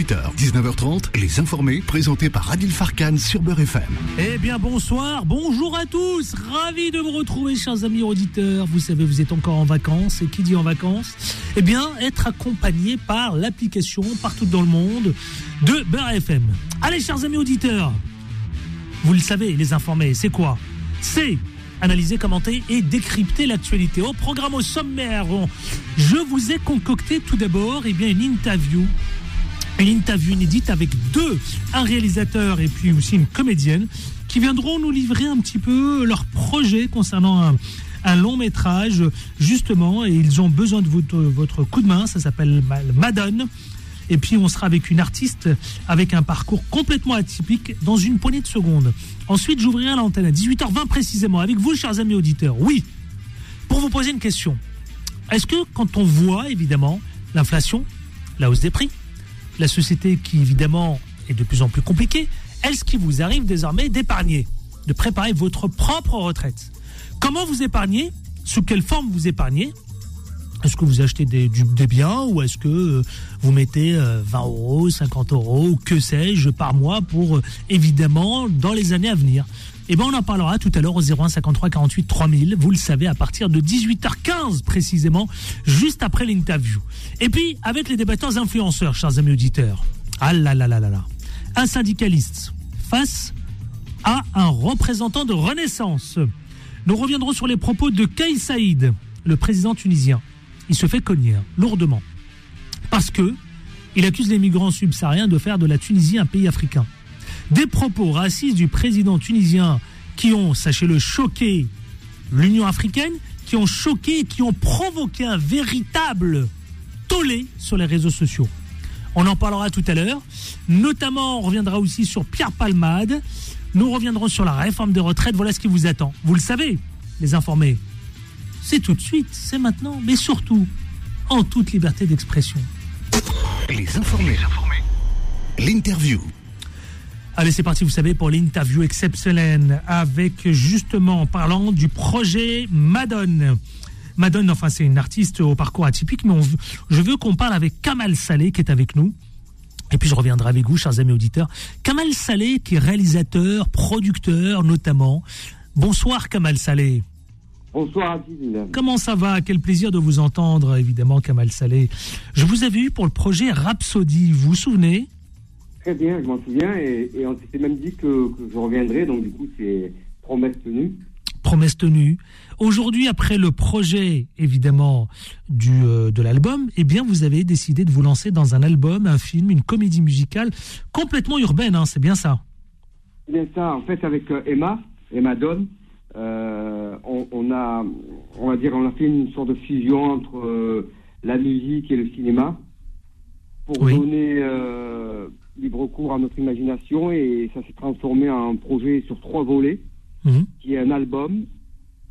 18h, 19h30, Les Informés, présentés par Adil Farkan sur Beurre FM. Eh bien, bonsoir, bonjour à tous. Ravi de vous retrouver, chers amis auditeurs. Vous savez, vous êtes encore en vacances. Et qui dit en vacances Eh bien, être accompagné par l'application partout dans le monde de Beurre FM. Allez, chers amis auditeurs, vous le savez, Les Informés, c'est quoi? C'est analyser, commenter et décrypter l'actualité. Au programme au sommaire, je vous ai concocté tout d'abord eh bien, une interview. Une interview inédite avec deux, un réalisateur et puis aussi une comédienne, qui viendront nous livrer un petit peu leur projet concernant un, un long métrage, justement, et ils ont besoin de votre, votre coup de main. Ça s'appelle Madone. Et puis on sera avec une artiste avec un parcours complètement atypique dans une poignée de secondes. Ensuite, j'ouvrirai l'antenne à 18h20 précisément avec vous, chers amis auditeurs. Oui, pour vous poser une question. Est-ce que quand on voit évidemment l'inflation, la hausse des prix, la société qui évidemment est de plus en plus compliquée, est-ce qu'il vous arrive désormais d'épargner, de préparer votre propre retraite. Comment vous épargnez Sous quelle forme vous épargnez est-ce que vous achetez des, des biens ou est-ce que euh, vous mettez 20 euh, euros, 50 euros que sais-je par mois pour euh, évidemment dans les années à venir? Eh bien on en parlera tout à l'heure au 01 53 48 3000. Vous le savez à partir de 18h15 précisément, juste après l'interview. Et puis avec les débatteurs influenceurs, chers amis auditeurs. Ah là là là là là. Un syndicaliste face à un représentant de Renaissance. Nous reviendrons sur les propos de Kay Saïd, le président tunisien il se fait cogner hein, lourdement. Parce que il accuse les migrants subsahariens de faire de la Tunisie un pays africain. Des propos racistes du président tunisien qui ont, sachez-le, choqué l'Union africaine, qui ont choqué qui ont provoqué un véritable tollé sur les réseaux sociaux. On en parlera tout à l'heure. Notamment, on reviendra aussi sur Pierre Palmade. Nous reviendrons sur la réforme des retraites. Voilà ce qui vous attend. Vous le savez, les informés c'est tout de suite, c'est maintenant, mais surtout en toute liberté d'expression. Les informés. L'interview. Allez, c'est parti, vous savez, pour l'interview exceptionnelle avec justement, en parlant du projet Madone. Madone, enfin, c'est une artiste au parcours atypique, mais je veux qu'on parle avec Kamal Saleh qui est avec nous. Et puis je reviendrai avec vous, chers amis auditeurs. Kamal Saleh, qui est réalisateur, producteur notamment. Bonsoir, Kamal Saleh. Bonsoir Adil. Comment ça va? Quel plaisir de vous entendre, évidemment, Kamal Saleh. Je vous avais eu pour le projet Rhapsody, vous vous souvenez? Très bien, je m'en souviens, et, on s'était même dit que, je reviendrai, donc du coup c'est promesse tenue. Promesse tenue. Aujourd'hui, après le projet, évidemment, du, euh, de l'album, eh bien, vous avez décidé de vous lancer dans un album, un film, une comédie musicale complètement urbaine, hein, c'est bien ça? C'est bien ça, en fait, avec euh, Emma, Emma Donne, euh, on, a, on va dire, on a fait une sorte de fusion entre euh, la musique et le cinéma pour donner euh, libre cours à notre imagination et ça s'est transformé en un projet sur trois volets, mhm. qui est un album,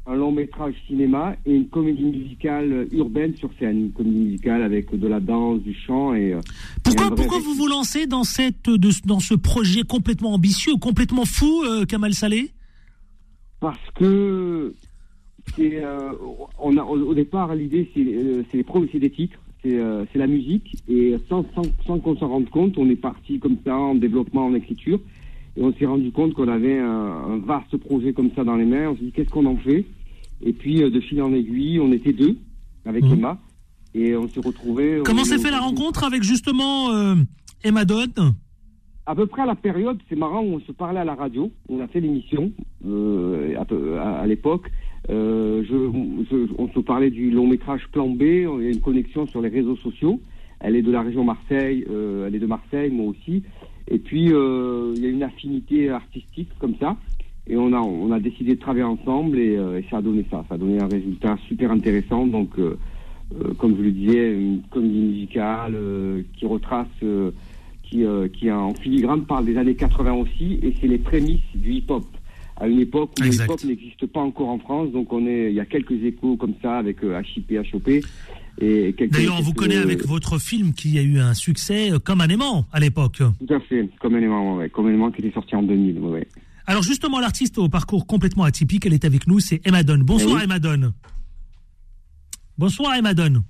un long métrage cinéma et une comédie musicale urbaine sur scène, une comédie musicale avec de la danse, du chant et. pourquoi, pourquoi vous vous lancez dans cette, dans ce projet complètement ambitieux, complètement fou, Kamal Saleh? Parce que euh, on a, au, départ, l'idée, c'est, euh, c'est, c'est des titres, c'est, euh, la musique, et sans, sans, sans qu'on s'en rende compte, on est parti comme ça en développement, en écriture, et on s'est rendu compte qu'on avait un, vaste projet comme ça dans les mains. On s'est dit, qu'est-ce qu'on en fait? Et puis, de fil en aiguille, on était deux avec mmh. Emma, et on s'est retrouvés. Comment s'est fait la rencontre avec justement Emma Dodd? À peu près à la période, c'est marrant, on se parlait à la radio, on a fait l'émission euh, à, l'époque. Euh, on se parlait du long métrage Plan B, on a une connexion sur les réseaux sociaux. Elle est de la région Marseille, euh, elle est de Marseille, moi aussi. Et puis il y a une affinité artistique comme ça. Et on a, on a décidé de travailler ensemble et, ça a donné ça. Ça a donné un résultat super intéressant. Donc, comme je le disais, une comédie musicale qui retrace qui, euh, qui en filigrane parle des années 80 aussi, et c'est les prémices du hip-hop. À une époque où le hip-hop n'existe pas encore en France, donc on est, il y a quelques échos comme ça avec HIP, euh, HOP. Et D'ailleurs, on vous connaît avec votre film qui a eu un succès euh, comme un aimant à l'époque. Tout à fait, comme un aimant, ouais, comme un aimant qui était sorti en 2000. Ouais. Alors justement, l'artiste au parcours complètement atypique, elle est avec nous, c'est Emma Donne. Bonsoir eh Emma Donne. Bonsoir Emma Donne.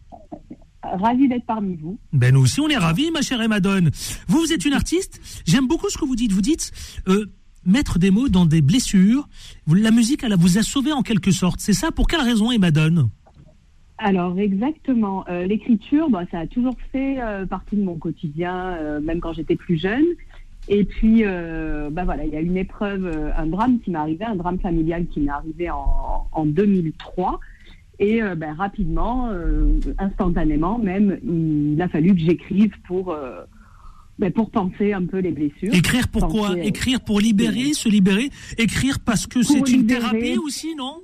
Ravi d'être parmi vous. Ben nous aussi, on est ravis, ma chère Emma Donne. Vous, vous êtes une artiste. J'aime beaucoup ce que vous dites. Vous dites euh, mettre des mots dans des blessures. La musique, elle vous a sauvé en quelque sorte. C'est ça Pour quelle raison, Emma Donne Alors exactement, Euh, l'écriture, bah, ça a toujours fait euh, partie de mon quotidien, euh, même quand j'étais plus jeune. Et puis, bah voilà, il y a une épreuve, un drame qui m'est arrivé, un drame familial qui m'est arrivé en, en 2003. Et bah, rapidement, instantanément même, il a fallu que j'écrive pour, bah, pour penser un peu les blessures. Écrire pourquoi euh, Écrire pour libérer, se libérer. Écrire parce que c'est une thérapie aussi, non?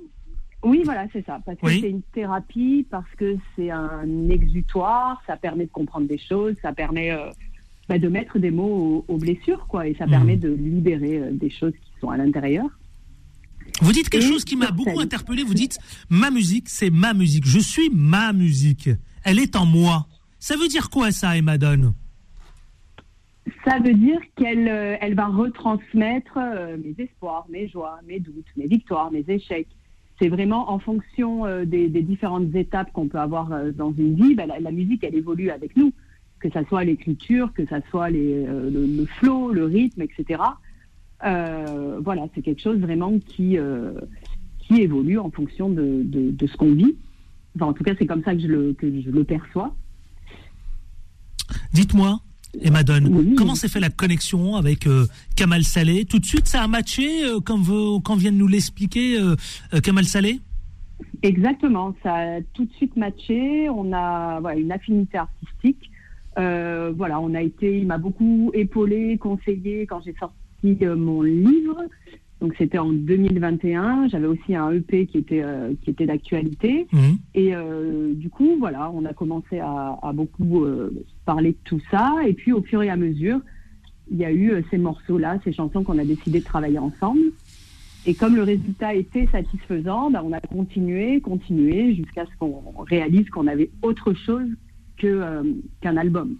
Oui, voilà, c'est ça. Parce que c'est une thérapie, parce que c'est un exutoire, ça permet de comprendre des choses, ça permet euh, bah, de mettre des mots aux, aux blessures, quoi, et ça Mhm. permet de libérer euh, des choses qui sont à l'intérieur. Vous dites quelque Et chose qui m'a beaucoup interpellé. Vous dites ma musique, c'est ma musique. Je suis ma musique. Elle est en moi. Ça veut dire quoi ça, Emma Donne Ça veut dire qu'elle euh, elle va retransmettre euh, mes espoirs, mes joies, mes doutes, mes victoires, mes échecs. C'est vraiment en fonction euh, des, différentes étapes qu'on peut avoir dans une vie, bah, la, musique, elle évolue avec nous. Que ça soit l'écriture, que ça soit le, le flow, le rythme, etc. Voilà, c'est quelque chose vraiment qui, qui évolue en fonction de, de, ce qu'on vit. En tout cas, c'est comme ça que je le, que je le perçois. Dites-moi, Emma Donne, Oui. comment s'est fait la connexion avec euh, Kamal Saleh? Tout de suite, ça a matché, euh, comme vient de nous l'expliquer euh, euh, Kamal Saleh? Exactement, ça a tout de suite matché. On a voilà, une affinité artistique. Voilà, on a été, il m'a beaucoup épaulé, conseillé quand j'ai sorti mon livre. Donc c'était en 2021. J'avais aussi un EP qui était euh, qui était d'actualité. Mhm. Et euh, du coup, voilà, on a commencé à, à beaucoup euh, parler de tout ça. Et puis au fur et à mesure, il y a eu ces morceaux-là, ces chansons qu'on a décidé de travailler ensemble. Et comme le résultat était satisfaisant, bah, on a continué, continué, jusqu'à ce qu'on réalise qu'on avait autre chose que, qu'un album.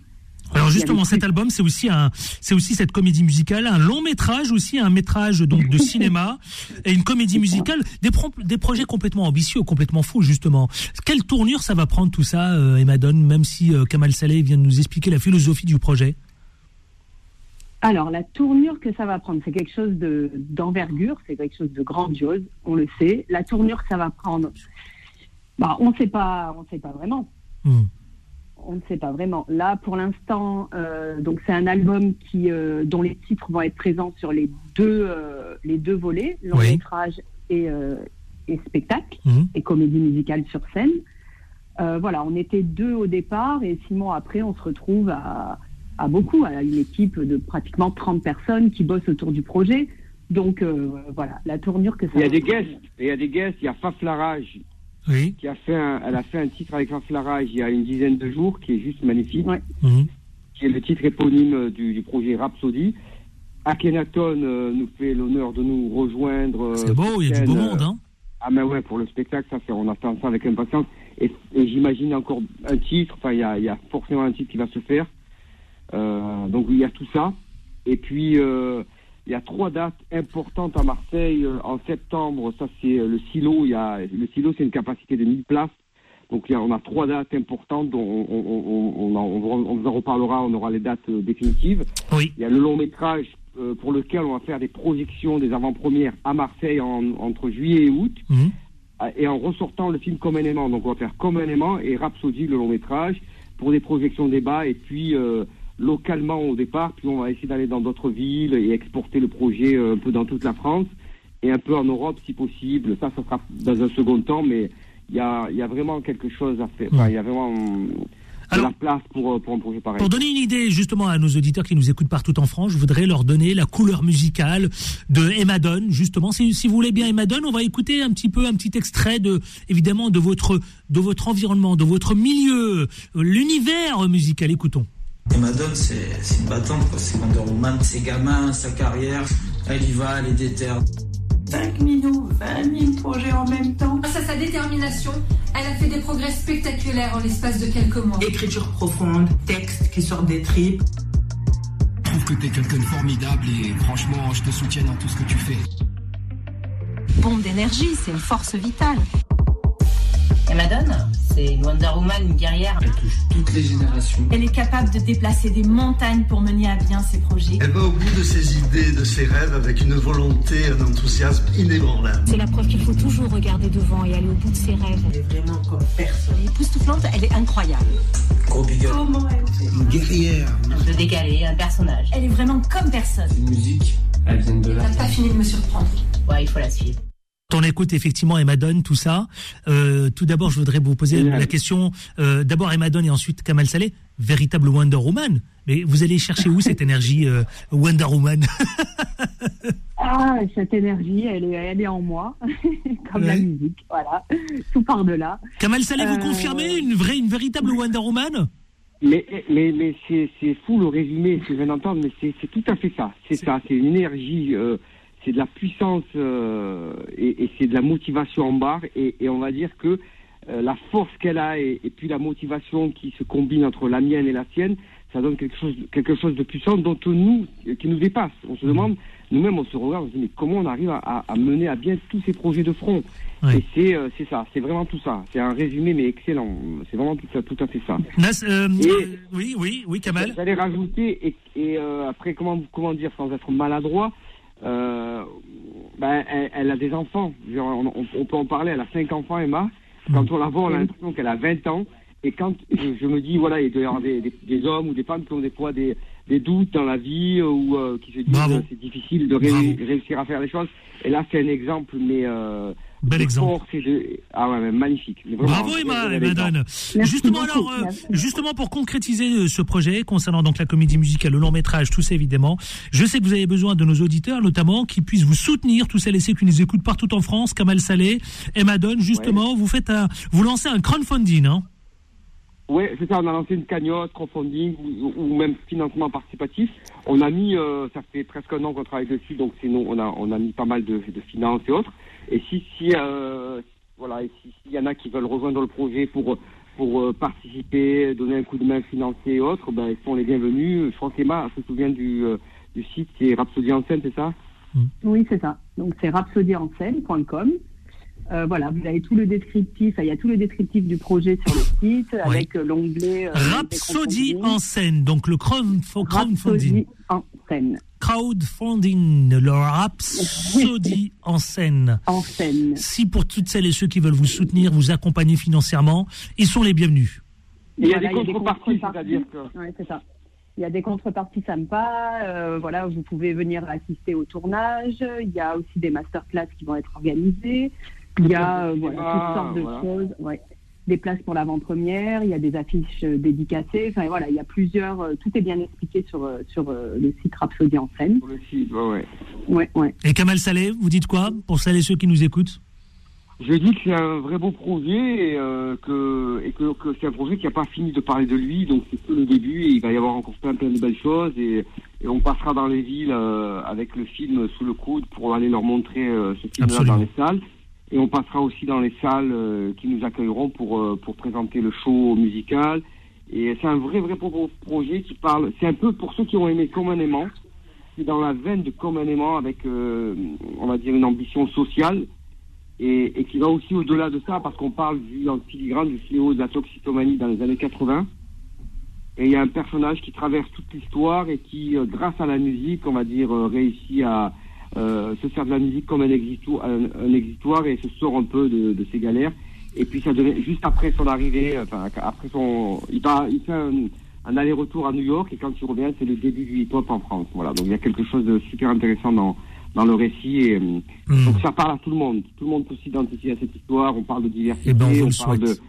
Alors justement, cet album, c'est aussi un, c'est aussi cette comédie musicale, un long métrage aussi, un métrage donc de cinéma et une comédie musicale, des, pro- des projets complètement ambitieux, complètement fous justement. Quelle tournure ça va prendre tout ça, euh, Emma Donne, même si euh, Kamal Saleh vient de nous expliquer la philosophie du projet? Alors, la tournure que ça va prendre, c'est quelque chose de, d'envergure, c'est quelque chose de grandiose, on le sait. La tournure que ça va prendre, bah, on ne sait pas, on sait pas vraiment. Hmm. On ne sait pas vraiment. Là, pour l'instant, euh, donc c'est un album qui, euh, dont les titres vont être présents sur les deux, euh, les deux volets, long Oui. métrage et, euh, et spectacle, Mhm. et comédie musicale sur scène. Euh, voilà, on était deux au départ et six mois après, on se retrouve à, à beaucoup, à une équipe de pratiquement 30 personnes qui bossent autour du projet. Donc euh, voilà, la tournure que ça Il y a des guests, il y a des guests, il y a Faf Larage Oui. qui a fait un, elle a fait un titre avec Faf Larage il y a une dizaine de jours qui est juste magnifique, Ouais. Mhm. qui est le titre éponyme euh, du, du projet Rhapsody. Akhenaton euh, nous fait l'honneur de nous rejoindre. euh, C'est beau, il y a du beau monde. Hein. Ah mais ouais, pour le spectacle, ça, c'est- on attend ça avec impatience. Et, et j'imagine encore un titre, enfin il y a, il y a forcément un titre qui va se faire. Euh, donc il y a tout ça. Et puis euh, il y a trois dates importantes à Marseille. Euh, En septembre, ça c'est euh, le silo. Il y a, le silo, c'est une capacité de 1000 places. Donc il y a- on a trois dates importantes dont on, on, on, on, on- vous en reparlera, on aura les dates euh, définitives. Oui. Il y a le long métrage euh, pour lequel on va faire des projections, des avant-premières à Marseille en- entre juillet et août. Mhm. Ah, et en ressortant le film comme un aimant. Donc on va faire comme un aimant et Rhapsody, le long métrage, pour des projections débat et puis euh, localement au départ, puis on va essayer d'aller dans d'autres villes et exporter le projet euh, un peu dans toute la France et un peu en Europe si possible. Ça, ça sera dans un second temps, mais il y a, il y a vraiment quelque chose à faire. Enfin, il y a vraiment hum, de la place pour, euh, pour un projet pareil. Pour donner une idée justement à nos auditeurs qui nous écoutent partout en France, je voudrais leur donner la couleur musicale de Emma Donne. Justement, si, si vous voulez bien Emma Donne, on va écouter un petit peu un petit extrait de évidemment de votre de votre environnement, de votre milieu, euh, l'univers musical. Écoutons. Et Madone, c'est c'est une battante, quoi. C'est Wonder Woman, ses gamins, sa carrière. Elle y va, elle est déterre. 5 millions, 20 000 projets en même temps. Grâce à sa détermination, elle a fait des progrès spectaculaires en l'espace de quelques mois. Écriture profonde, texte qui sort des tripes. Je trouve que t'es quelqu'un de formidable et franchement, je te soutiens dans tout ce que tu fais. Bombe d'énergie, c'est une force vitale. Et Madone, c'est une Wonder Woman, une guerrière. Elle touche toutes les générations. Elle est capable de déplacer des montagnes pour mener à bien ses projets. Elle va au bout de ses idées, de ses rêves avec une volonté, un enthousiasme inébranlable. C'est la preuve qu'il faut toujours regarder devant et aller au bout de ses rêves. Elle est vraiment comme personne. Elle est époustouflante, elle est incroyable. Gros big up. Comment elle Une guerrière. Un peu décalé, un personnage. Elle est vraiment comme personne. Une musique, elle vient de là. Elle n'a pas fini de me surprendre. Ouais, il faut la suivre. On écoute effectivement Emma Donne, tout ça. Euh, tout d'abord, je voudrais vous poser Génial. la question. euh, d'abord Emma Donne et ensuite Kamal Saleh, véritable Wonder Woman. Mais vous allez chercher où cette énergie euh, Wonder Woman? Ah, cette énergie, elle est, elle est en moi, comme la musique, voilà, tout par de là. Kamal Saleh, vous Euh, confirmez une vraie, une véritable Wonder Woman? Mais, mais, mais c'est, fou le résumé, ce que je viens d'entendre, mais c'est, c'est tout à fait ça. C'est ça, c'est une énergie, euh, c'est de la puissance euh, et, et c'est de la motivation en barre. Et, et on va dire que euh, la force qu'elle a et, et puis la motivation qui se combine entre la mienne et la sienne, ça donne quelque chose, quelque chose de puissant dont nous, qui nous dépasse. On se demande, nous-mêmes, on se regarde, on se dit, mais comment on arrive à, à- à mener à bien tous ces projets de front. Et c'est, euh, c'est ça, c'est vraiment tout ça. C'est un résumé, mais excellent. C'est vraiment tout, ça, tout à fait ça. Nas, euh, euh, Oui, oui, oui, Kamal. J'allais rajouter, et, euh, après, comment, comment dire, sans être maladroit, euh, ben, elle, elle a des enfants. On, on- on peut en parler, elle a cinq enfants, Emma. Quand on la voit, on a l'impression qu'elle a 20 ans. Et quand je, je me dis, voilà, il doit y avoir des, des, des hommes ou des femmes qui ont des fois des, des doutes dans la vie euh, ou euh, qui se disent c'est difficile de ré- Bravo. réussir à faire les choses. Et là, c'est un exemple, mais euh, Bel exemple. Ah ouais, mais magnifique. Vraiment, Bravo Emma, bel Emma. Donne. Justement beaucoup, alors, euh, justement pour concrétiser euh, ce projet concernant donc la comédie musicale, le long métrage, tout ça évidemment. Je sais que vous avez besoin de nos auditeurs, notamment, qui puissent vous soutenir, tous celles et ceux qui nous écoutent partout en France, Kamal Saleh, Emma Donne. Justement, vous faites un, vous lancez un crowdfunding, hein Oui, c'est ça, on a lancé une cagnotte, crowdfunding ou, ou même financement participatif. On a mis, euh, ça fait presque un an qu'on travaille dessus, donc nous, on a, on a mis pas mal de, de finances et autres. Et si, si, euh, voilà, et si- s'il y en a qui veulent rejoindre le projet pour, pour euh, participer, donner un coup de main financier et autres, ben, ils sont les bienvenus. Je crois qu'Emma se souvient du, euh, du site qui est Rhapsody en scène, c'est ça? Oui, c'est ça. Donc c'est rhapsodyenScène.com. Euh, voilà, vous avez tout le descriptif, il y a tout le descriptif du projet sur le site avec euh, l'onglet euh, Rhapsody en scène, donc le crowd- crowdfunding. Rhapsody en scène. Crowdfunding, le Rhapsody en scène. En scène. Si pour toutes celles et ceux qui veulent vous soutenir, vous accompagner financièrement, ils sont les bienvenus. Il y a Voilà, des contreparties, c'est-à-dire que... Ouais, c'est ça. Il y a des contreparties sympas. euh, voilà, vous pouvez venir assister au tournage. Il y a aussi des masterclass qui vont être organisées. Il y a euh, voilà, Ah, toutes sortes de voilà. choses. Ouais. Des places pour l'avant-première. Il y a des affiches euh, dédicacées. Enfin voilà, il y a plusieurs. euh, tout est bien expliqué sur euh, sur euh, le site Rhapsody en scène. Sur le site, ouais, ouais. Ouais, ouais. Et Kamal Saleh, vous dites quoi pour celles et ceux qui nous écoutent? Je dis que c'est un vrai beau projet et, euh, que, et que, que c'est un projet qui n'a pas fini de parler de lui, donc c'est que le début et il va y avoir encore plein, plein de belles choses et, et on passera dans les villes euh, avec le film sous le coude pour aller leur montrer euh, ce film-là dans les salles et on passera aussi dans les salles euh, qui nous accueilleront pour, euh, pour présenter le show musical. Et c'est un vrai, vrai projet qui parle, c'est un peu pour ceux qui ont aimé Comme un aimant, c'est dans la veine de Comme un aimant avec, euh, on va dire, une ambition sociale. Et, qui va aussi au-delà de ça, parce qu'on parle du, en filigrane du fléau de la toxicomanie dans les années 80. Et il y a un personnage qui traverse toute l'histoire et qui, grâce à la musique, on va dire, réussit à se faire de la musique comme un, un exitoire et se sort un peu de, de ses galères. Et puis ça devient juste après son arrivée, enfin après son, il va, il fait un, un aller-retour à New York et quand il revient, c'est le début du hip-hop en France. Voilà, donc il y a quelque chose de super intéressant dans dans le récit et euh, Hmm. donc ça parle à tout le monde. Tout le monde peut s'identifier à cette histoire. On parle de diversité, Eh ben, on vous le parle souhaite. de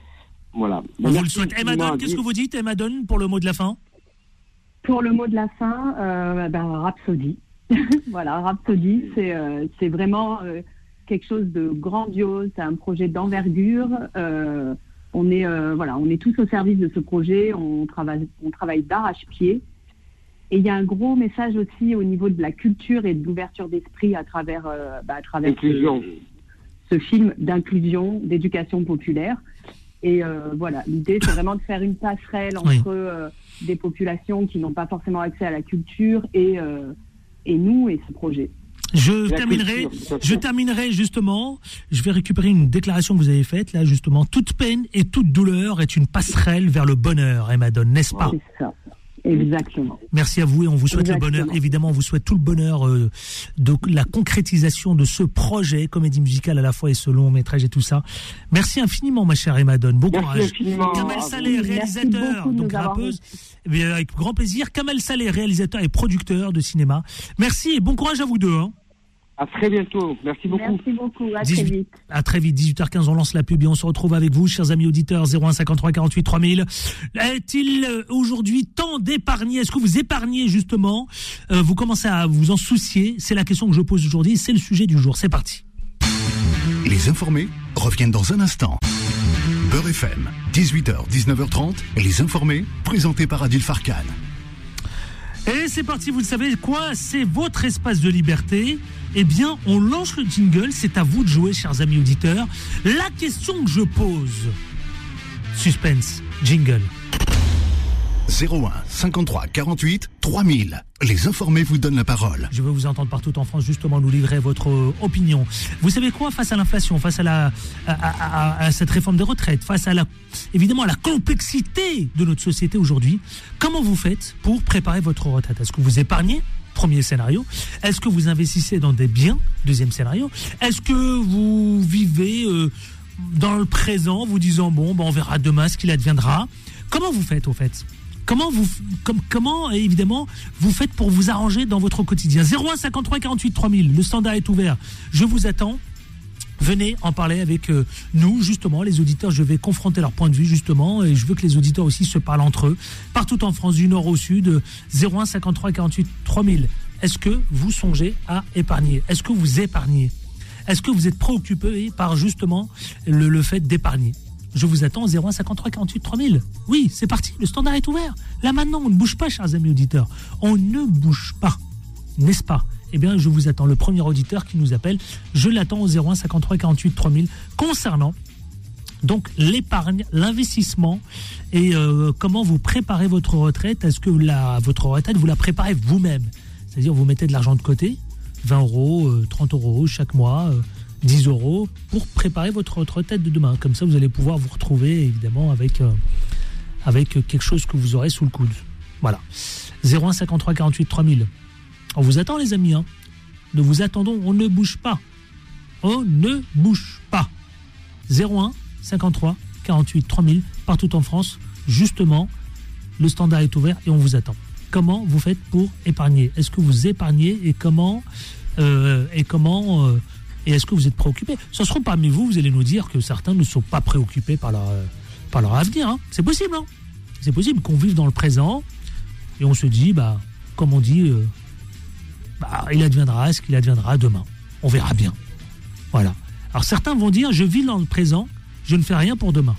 voilà. On vous le souhaite. Emma infiniment Donne, qu'est-ce que vous dites, Emma Donne, pour le mot de la fin? Pour le mot de la fin, euh, ben, Rhapsody. voilà, Rhapsody, c'est euh, c'est vraiment euh, quelque chose de grandiose, c'est un projet d'envergure. euh, on est euh, voilà, on est tous au service de ce projet, on travaille on travaille d'arrache-pied. Et il y a un gros message aussi au niveau de la culture et de l'ouverture d'esprit à travers euh, bah, à travers ce- film d'inclusion, d'éducation populaire. Et euh, voilà, l'idée, c'est vraiment de faire une passerelle entre Oui. euh, des populations qui n'ont pas forcément accès à la culture et, euh, et nous et ce projet. Je La terminerai, culture, je terminerai justement. Je vais récupérer une déclaration que vous avez faite là justement. Toute peine et toute douleur est une passerelle vers le bonheur, Emma Donne, n'est-ce pas? C'est ça. Exactement. Merci à vous et on vous souhaite le Exactement. bonheur. Évidemment, on vous souhaite tout le bonheur euh, de la concrétisation de ce projet, comédie musicale à la fois et ce long métrage et tout ça. Merci infiniment, ma chère Emma Donne. Bon Merci courage. infiniment. Vous. Saleh, réalisateur, donc rappeuse. Eh avec grand plaisir. Kamal Saleh, réalisateur et producteur de cinéma. Merci et bon courage à vous deux. hein. À très bientôt. Merci beaucoup. Merci beaucoup. À 18 très vite. À très vite, 18h15, on lance la pub et on se retrouve avec vous, chers amis auditeurs, 0153 48 3000. Est-il aujourd'hui temps d'épargner? Est-ce que vous épargnez justement? Euh, Vous commencez à vous en soucier? C'est la question que je pose aujourd'hui, c'est le sujet du jour. C'est parti. Les informés reviennent dans un instant. Beurre FM, 18h, 19h30, les informés, présentés par Adil Farkan. Et c'est parti, vous le savez quoi? C'est votre espace de liberté. Eh bien, on lance le jingle, c'est à vous de jouer, chers amis auditeurs. La question que je pose, suspense, jingle. 01 53 48 3000. Les informés vous donnent la parole. Je veux vous entendre partout en France, justement, nous livrer votre euh, opinion. Vous savez quoi, face à l'inflation, face à, la, à, à- à- à cette réforme des retraites, face à la, évidemment, à la complexité de notre société aujourd'hui, comment vous faites pour préparer votre retraite? Est-ce que vous épargnez Premier scénario. Est-ce que vous investissez dans des biens Deuxième scénario. Est-ce que vous vivez euh, dans le présent, vous disant bon, ben, on verra demain ce qu'il adviendra Comment vous faites au fait? Comment vous, comme, évidemment vous faites pour vous arranger dans votre quotidien? 01 53 48 3000, le standard est ouvert. Je vous attends. Venez en parler avec euh, nous, justement, les auditeurs. Je vais confronter leur point de vue, justement, et je veux que les auditeurs aussi se parlent entre eux, partout en France, du nord au sud, 01 53 48 3000. Est-ce que vous songez à épargner? Est-ce que vous épargnez? Est-ce que vous êtes préoccupé par, justement, le, le fait d'épargner? Je vous attends au 01 53 48 3000. Oui, c'est parti, le standard est ouvert. Là maintenant, on ne bouge pas, chers amis auditeurs. On ne bouge pas, n'est-ce pas? Eh bien, je vous attends. Le premier auditeur qui nous appelle, je l'attends au 01 53 48 3000 concernant donc l'épargne, l'investissement et euh, comment vous préparez votre retraite. Est-ce que la, votre retraite, vous la préparez vous-même? C'est-à-dire, vous mettez de l'argent de côté, 20 euros, euh, 30 euros chaque mois, euh, 10 euros, pour préparer votre retraite de demain. Comme ça, vous allez pouvoir vous retrouver, évidemment, avec, euh, avec quelque chose que vous aurez sous le coude. Voilà. 01 53 48 3000. On vous attend, les amis. Hein. Nous vous attendons. On ne bouge pas. On ne bouge pas. 01 53 48 3000 partout en France. Justement, le standard est ouvert et on vous attend. Comment vous faites pour épargner? Est-ce que vous épargnez et comment euh, et comment euh, et est-ce que vous êtes préoccupé? Ça se trouve parmi vous, vous allez nous dire que certains ne sont pas préoccupés par leur par leur avenir. hein. C'est possible. Hein C'est possible qu'on vive dans le présent et on se dit, bah, comme on dit, euh, bah, il adviendra ce qu'il adviendra demain? On verra bien. Voilà. Alors certains vont dire, je vis dans le présent, je ne fais rien pour demain.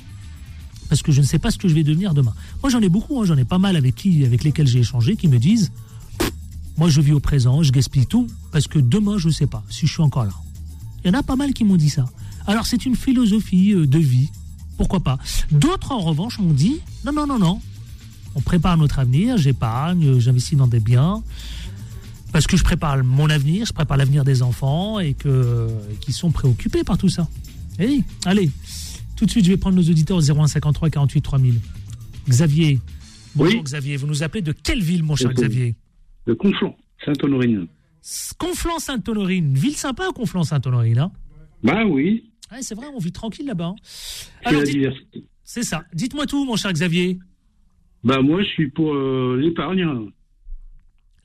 Parce que je ne sais pas ce que je vais devenir demain. Moi j'en ai beaucoup, hein, j'en ai pas mal avec, qui, avec lesquels j'ai échangé qui me disent, moi je vis au présent, je gaspille tout, parce que demain je ne sais pas si je suis encore là. Il y en a pas mal qui m'ont dit ça. Alors c'est une philosophie euh, de vie, pourquoi pas? D'autres en revanche m'ont dit, non, non, non, non, on prépare notre avenir, j'épargne, j'investis dans des biens, parce que je prépare mon avenir, je prépare l'avenir des enfants et que et qui sont préoccupés par tout ça. Eh oui, allez, tout de suite, je vais prendre nos auditeurs au 01 53 48 3000. Xavier, bonjour Xavier, vous nous appelez de quelle ville, mon cher. Xavier? De Conflans, Sainte-Honorine. Conflans-Sainte-Honorine, ville sympa, Conflans-Sainte-Honorine. Hein? Bah oui, Ouais, c'est vrai, on vit tranquille là-bas. hein. c'est ça. Dites-moi tout, mon cher Xavier. Bah moi, je suis pour euh, l'épargne.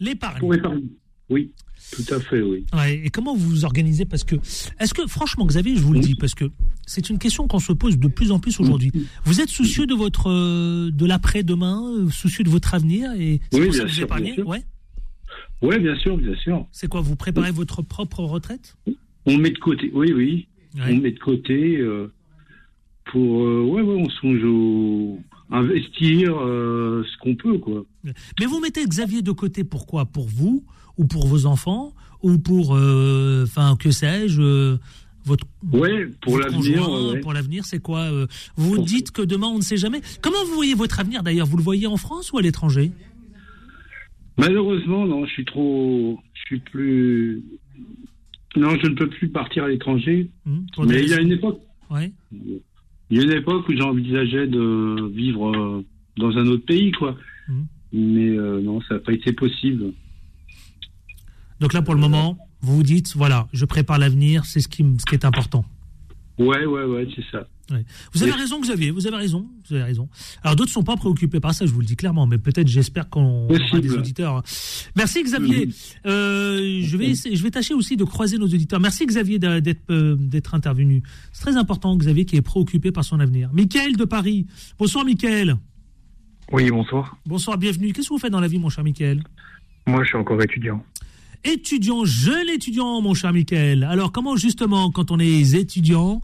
L'épargne. Pour épargner. Oui, tout à fait, oui. Ouais, et comment vous vous organisez? Parce que, est-ce que, franchement, Xavier, je vous le dis, parce que c'est une question qu'on se pose de plus en plus aujourd'hui. Vous êtes soucieux de votre, euh, de l'après-demain, euh, soucieux de votre avenir, et c'est Oui, pour ça bien que vous sûr, épargnez? bien sûr. Ouais. Ouais, bien sûr, bien sûr. C'est quoi Vous préparez votre propre retraite? On met de côté, oui, oui. Ouais. On met de côté euh, pour, euh, ouais, ouais, on songe au investir euh, ce qu'on peut, quoi. Mais vous mettez Xavier de côté, pourquoi Pour vous ou pour vos enfants ou pour, euh, enfin, que sais-je, euh, votre Ouais, pour l'avenir, ouais. Pour l'avenir, c'est quoi euh, Vous Pour- dites que demain, on ne sait jamais. Comment vous voyez votre avenir d'ailleurs? Vous le voyez en France ou à l'étranger? Malheureusement, non, je suis trop, je suis plus. Non, je ne peux plus partir à l'étranger. Des Mais il y a une époque. Ouais. Il y a une époque où j'envisageais de vivre euh, dans un autre pays, quoi. Mhm. Mais euh, non, ça n'a pas été possible. Donc là, pour le moment, vous vous dites, voilà, je prépare l'avenir, c'est ce qui, ce qui est important. Ouais, ouais, ouais, c'est ça. Ouais. Vous avez Et- raison, Xavier, vous avez raison, vous avez raison. Alors d'autres sont pas préoccupés par ça, je vous le dis clairement, mais peut-être, j'espère qu'on aura des auditeurs. Merci Xavier. Euh, je vais, essayer- je vais tâcher aussi de croiser nos auditeurs. Merci Xavier euh, d'être intervenu. C'est très important, Xavier, qui est préoccupé par son avenir. Michael de Paris. Bonsoir, Michael. Oui, bonsoir. Bonsoir, bienvenue. Qu'est-ce que vous faites dans la vie, mon cher Michael Moi, je suis encore étudiant. Étudiant, jeune étudiant, mon cher Michael. Alors, comment justement, quand on est étudiant,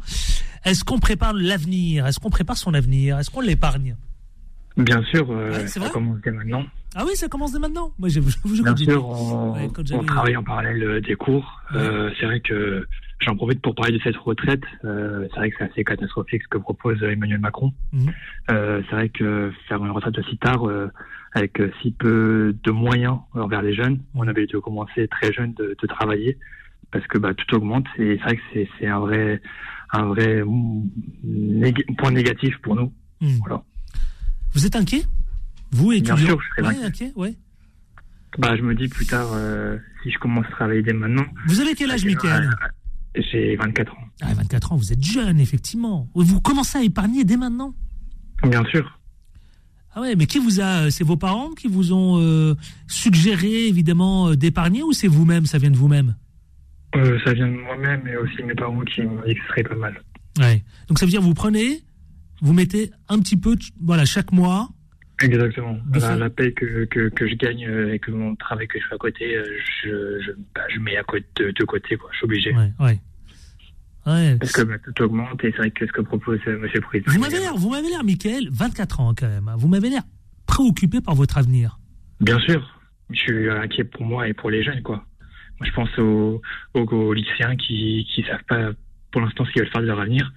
est-ce qu'on prépare l'avenir? Est-ce qu'on prépare son avenir? Est-ce qu'on l'épargne? Bien sûr, euh, Ouais, ça commence dès maintenant. Ah oui, ça commence dès maintenant? Moi, je, je, je Bien continue. sûr, on, Ouais, travaille en parallèle euh, des cours. Euh, c'est vrai que j'en profite pour parler de cette retraite. Euh, c'est vrai que c'est assez catastrophique ce que propose Emmanuel Macron. Mhm. C'est vrai que faire une retraite aussi tard, avec euh, si peu de moyens envers les jeunes, on avait dû commencer très jeune de, de travailler parce que bah, tout augmente et c'est vrai que c'est, c'est un vrai, un vrai point négatif pour nous. Hmm. Voilà. Vous êtes inquiet? Vous, Bien étudiant sûr, je serais Ouais, inquiet. inquiet, ouais. Bah, je me dis plus tard, euh, si je commence à travailler dès maintenant. Vous avez quel âge, Michael J'ai 24 ans. Ah, 24 ans, vous êtes jeune, effectivement. Vous commencez à épargner dès maintenant? Bien sûr. Ah ouais, mais qui vous a euh, C'est vos parents qui vous ont euh, suggéré, évidemment, euh, d'épargner ou c'est vous-même Ça vient de vous-même? Euh, ça vient de moi-même et aussi mes parents qui m'ont dit que ce serait pas mal. Ouais. Donc ça veut dire vous prenez, vous mettez un petit peu, voilà, chaque mois. Exactement. De La, la paye que, que, que je gagne et que mon travail que je fais à côté, je, je, bah, je mets à côté, de, de côté, quoi. Je suis obligé. Ouais, ouais. Ouais. Parce que bah, tout augmente et c'est vrai que ce que propose euh, le Président. Vous m'avez l'air, vous m'avez l'air, Michael, 24 ans quand même. hein. Vous m'avez l'air préoccupé par votre avenir. Bien sûr. Je suis inquiet pour moi et pour les jeunes, quoi. Moi, je pense aux, aux, aux lycéens qui qui savent pas pour l'instant ce qu'ils veulent faire de leur avenir.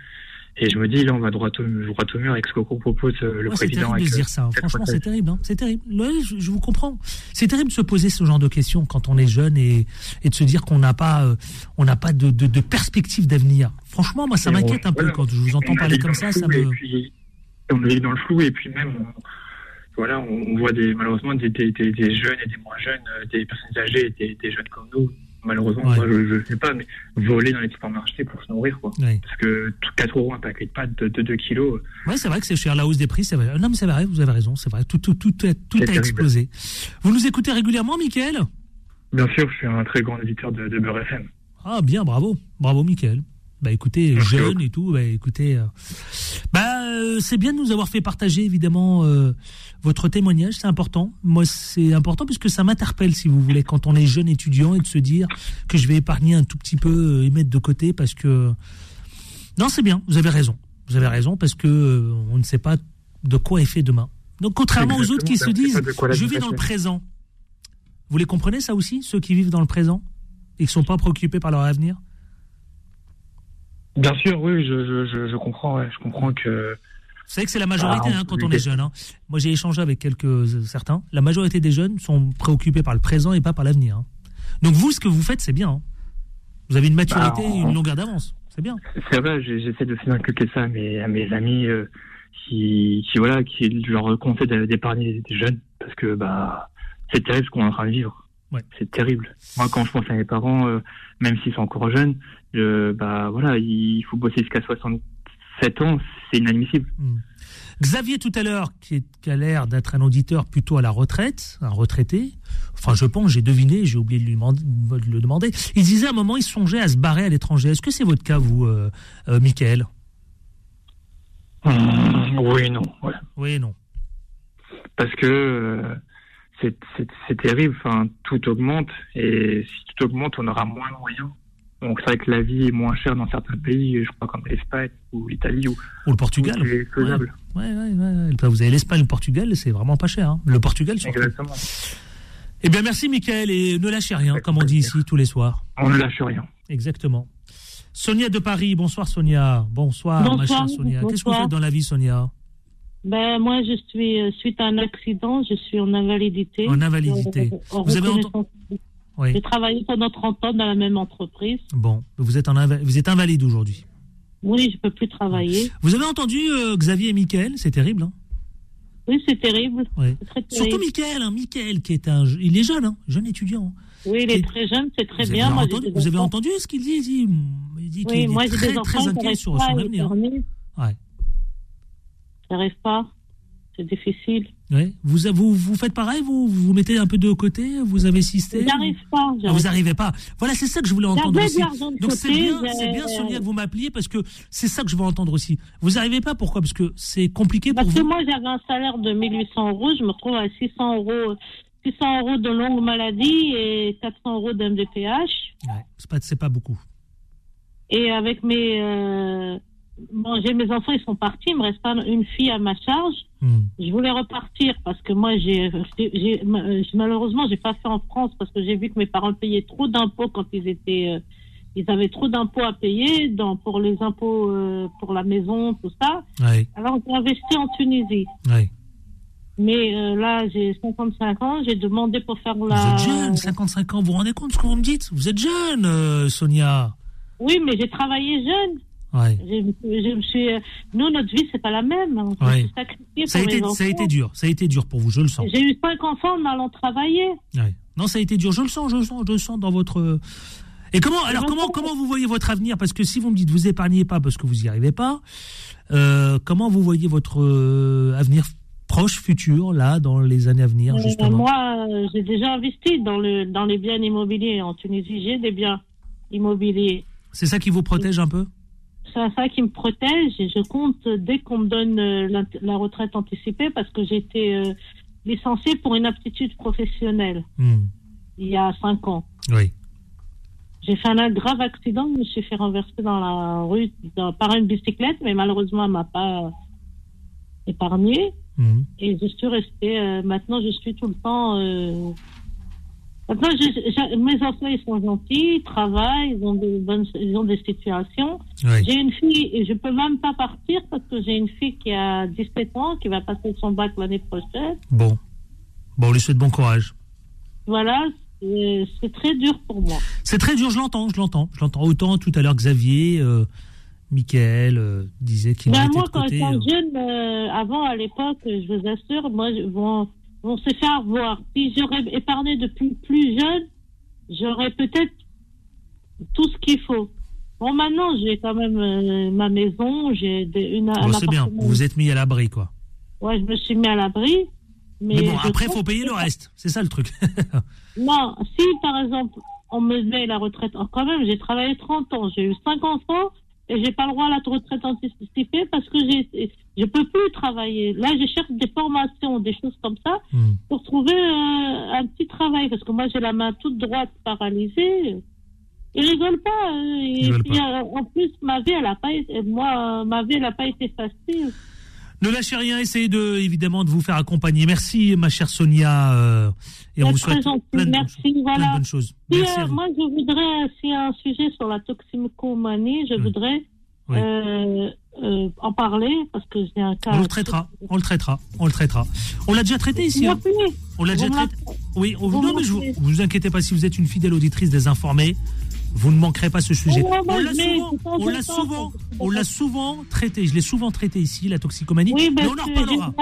Et je me dis, là, on va droit au, droit au mur avec ce que propose euh, le Ouais, c'est président. terrible de avec, se euh, dire ça. hein. Franchement, c'est terrible. hein. C'est terrible. Ouais, je, je vous comprends. C'est terrible de se poser ce genre de questions quand on est jeune et, et de se dire qu'on n'a pas, euh, on n'a pas de, de, de perspective d'avenir. Franchement, moi, ça m'inquiète un peu quand je vous entends on parler comme ça. Ça me. Puis, on navigue dans le flou et puis même, on, voilà, on, voit des, malheureusement des, des, des, des jeunes et des moins jeunes, euh, des personnes âgées et des jeunes comme nous. Malheureusement, Ouais. moi, je ne sais pas, mais voler dans les supermarchés pour se nourrir, quoi. Ouais. Parce que tout- 4 euros un paquet de pâtes de, de 2 kilos, euh, Ouais, c'est vrai que c'est cher. La hausse des prix, c'est vrai. Non, mais c'est vrai, vous avez raison, c'est vrai. Tout, tout, tout, a- tout explosé. Vous nous écoutez régulièrement, Mickaël? Bien sûr, je suis un très grand éditeur de, de Beurre FM. Ah, bien, bravo. Bravo, Mickaël. Bah écoutez, jeune et tout, bah écoutez, euh, bah euh, c'est bien de nous avoir fait partager évidemment euh, votre témoignage, c'est important. Moi, c'est important puisque ça m'interpelle, si vous voulez, quand on est jeune étudiant et de se dire que je vais épargner un tout petit peu et mettre de côté parce que non, c'est bien. Vous avez raison. Vous avez raison parce que on ne sait pas de quoi est fait demain. Donc contrairement aux autres qui se disent, je vis dans le présent. Vous les comprenez ça aussi, ceux qui vivent dans le présent? Et qui sont pas préoccupés par leur avenir? Bien sûr, oui, je, je, je, comprends, ouais, je comprends que. Vous savez que c'est la majorité Ah, hein, quand on est jeune. hein. Moi, j'ai échangé avec quelques euh, certains. La majorité des jeunes sont préoccupés par le présent et pas par l'avenir. hein. Donc vous, ce que vous faites, c'est bien. Vous avez une maturité, Bah, et une longueur d'avance. C'est bien. C'est vrai, j'essaie de faire inculquer ça à mes, à mes amis euh, qui, qui, voilà, qui leur conseillent d'épargner des jeunes parce que bah, c'est terrible ce qu'on est en train de vivre. Ouais. C'est terrible. Moi, quand je pense à mes parents, euh, même s'ils sont encore jeunes, je, bah, voilà, il faut bosser jusqu'à 67 ans, c'est inadmissible. Xavier, tout à l'heure, qui, a l'air d'être un auditeur plutôt à la retraite, un retraité, enfin je pense, j'ai deviné, j'ai oublié de lui demander- de le demander, il disait à un moment, il songeait à se barrer à l'étranger. Est-ce que c'est votre cas, vous, euh, euh, Michael? Hum, oui, non, ouais. Oui, non. parce que euh, c'est terrible. Enfin, tout augmente et si tout augmente, on aura moins de moyens. Donc c'est vrai que la vie est moins chère dans certains pays, je crois comme l'Espagne ou l'Italie ou, Ou le Portugal. c'est faisable. Ouais, ouais, ouais, ouais. Vous avez l'Espagne, le Portugal, c'est vraiment pas cher. hein. Le Portugal, surtout. Exactement. Eh bien, merci, Michael, et ne lâchez rien, comme on dit ici tous les soirs. On ne lâche rien. Exactement. Sonia de Paris, bonsoir Sonia. Bonsoir, ma Bonsoir, chère Sonia. Qu'est-ce que vous faites dans la vie, Sonia? Ben, moi, je suis, euh, suite à un accident, je suis en invalidité. En invalidité. Euh, en Vous avez reconnaissance- Oui. J'ai travaillé pendant 30 ans dans la même entreprise. Bon, vous êtes, en inva- vous êtes invalide aujourd'hui. Oui, je peux plus travailler. Vous avez entendu euh, Xavier et Mickaël C'est terrible. Hein Oui, c'est terrible. Ouais. Terrible. Surtout Mickaël, hein, qui est un, il est jeune, hein, jeune étudiant. Oui, il est très jeune, c'est très vous bien. Avez Moi, entendu, vous avez entendu ce qu'il dit? Il dit, il dit qu'il Oui, est moi, très, des enfants très qui inquiet sur son avenir. Ouais. J'arrive pas. C'est difficile. Ouais. Vous, vous, vous faites pareil vous, vous vous mettez un peu de côté Vous investissez J'arrive pas. Ah, vous n'arrivez pas. Voilà, c'est ça que je voulais entendre aussi. de Donc c'est bien, bien Sonia que vous m'appeliez parce que c'est ça que je veux entendre aussi. Vous n'arrivez pas pourquoi? Parce que c'est compliqué pour Parce que vous. moi, j'avais un salaire de 1800 euros. Je me retrouve à 600 euros, 600 euros de longue maladie et 400 euros d'MDPH. Ouais, c'est pas, c'est pas beaucoup. Et avec mes. Euh, bon, j'ai mes enfants, ils sont partis. Il me reste pas une fille à ma charge. Hmm. Je voulais repartir parce que moi, j'ai, j'ai- j'ai- ma- malheureusement, j'ai pas fait en France parce que j'ai vu que mes parents payaient trop d'impôts quand ils étaient. euh, ils avaient trop d'impôts à payer dans, pour les impôts euh, pour la maison, tout ça. Ouais, Alors, j'ai investi en Tunisie. Mais euh, là, j'ai 55 ans. J'ai demandé pour faire Vous la. êtes jeune, 55 ans. Vous vous rendez compte de ce que vous me dites? Vous êtes jeune, Sonia. Oui, mais j'ai travaillé jeune. Ouais. Je me suis. Nous, notre vie, c'est pas la même. On s'est Ouais. Ça a, été, ça a été dur. Ça a été dur pour vous, je le sens. J'ai eu cinq enfants en allant travailler. Ouais. Non, ça a été dur. Je le sens, je le sens, je le sens dans votre. Et comment, alors comment, comment vous voyez votre avenir? Parce que si vous me dites vous épargnez pas parce que vous y arrivez pas, euh, comment vous voyez votre euh, avenir proche, futur, là, dans les années à venir, Euh, justement? moi, euh, j'ai déjà investi dans, le, dans les biens immobiliers. En Tunisie, j'ai des biens immobiliers. C'est ça qui vous protège un peu? C'est ça qui me protège et je compte euh, dès qu'on me donne euh, la, la retraite anticipée parce que j'ai été euh, licenciée pour une aptitude professionnelle Hmm. il y a cinq ans. Oui. J'ai fait un grave accident, je me suis fait renverser dans la rue dans- par une bicyclette, mais malheureusement, elle m'a pas épargnée. Hmm. Et je suis restée. euh, maintenant, je suis tout le temps. euh, Maintenant, je- je- mes enfants, ils sont gentils, ils travaillent, ils ont des bonnes, ils ont des situations. Oui. J'ai une fille et je peux même pas partir parce que j'ai une fille qui a 17 ans, qui va passer son bac l'année prochaine. Bon. Bon, on lui souhaite bon courage. Voilà, c'est très dur pour moi. C'est très dur, je l'entends, je l'entends. Je l'entends. Autant tout à l'heure, Xavier, euh, Michael euh, disait qu'il Ben, mettait moi, de quand j'étais euh, jeune, euh, avant, à l'époque, je vous assure, moi, je- bon, on s'est fait avoir. Si j'aurais épargné depuis plus jeune, j'aurais peut-être tout ce qu'il faut. Bon, maintenant, j'ai quand même euh, ma maison, j'ai une, un bon, c'est bien, vous vous êtes mis à l'abri, quoi. Ouais, je me suis mis à l'abri. Mais, Mais bon, après, il faut payer le reste. C'est ça le truc. Non, si par exemple, on me met la retraite, oh, quand même, j'ai travaillé 30 ans, j'ai eu 5 enfants et j'ai pas le droit à la retraite anticipée parce que j'ai, je peux plus travailler. Là, je cherche des formations, des choses comme ça Hmm. pour trouver euh, un petit travail parce que moi, j'ai la main toute droite paralysée. Ils rigolent pas. euh, Et rigolent puis, euh, en plus, ma vie, elle a pas été, moi, ma vie, elle a pas été facile. Ne lâchez rien, essayez de, évidemment de vous faire accompagner. Merci, ma chère Sonia. euh, et on vous souhaite gentil, plein de, bonnes merci, plein voilà. de bonnes choses. Si, Merci euh, moi, je voudrais, s'il y a un sujet sur la toxicomanie, je voudrais Oui. euh, euh, en parler parce que j'ai un cas. On le traitera, on le traitera, on le traitera. On l'a déjà traité ici. Hein. On l'a déjà traité. Oui, on, Vous non, mais je vous, inquiétez pas, si vous êtes une fidèle auditrice des informés, vous ne manquerez pas ce sujet. Oh, on l'a souvent, on l'a souvent, on l'a souvent traité. Je l'ai souvent traité ici, la toxicomanie. Oui, mais on en reparlera.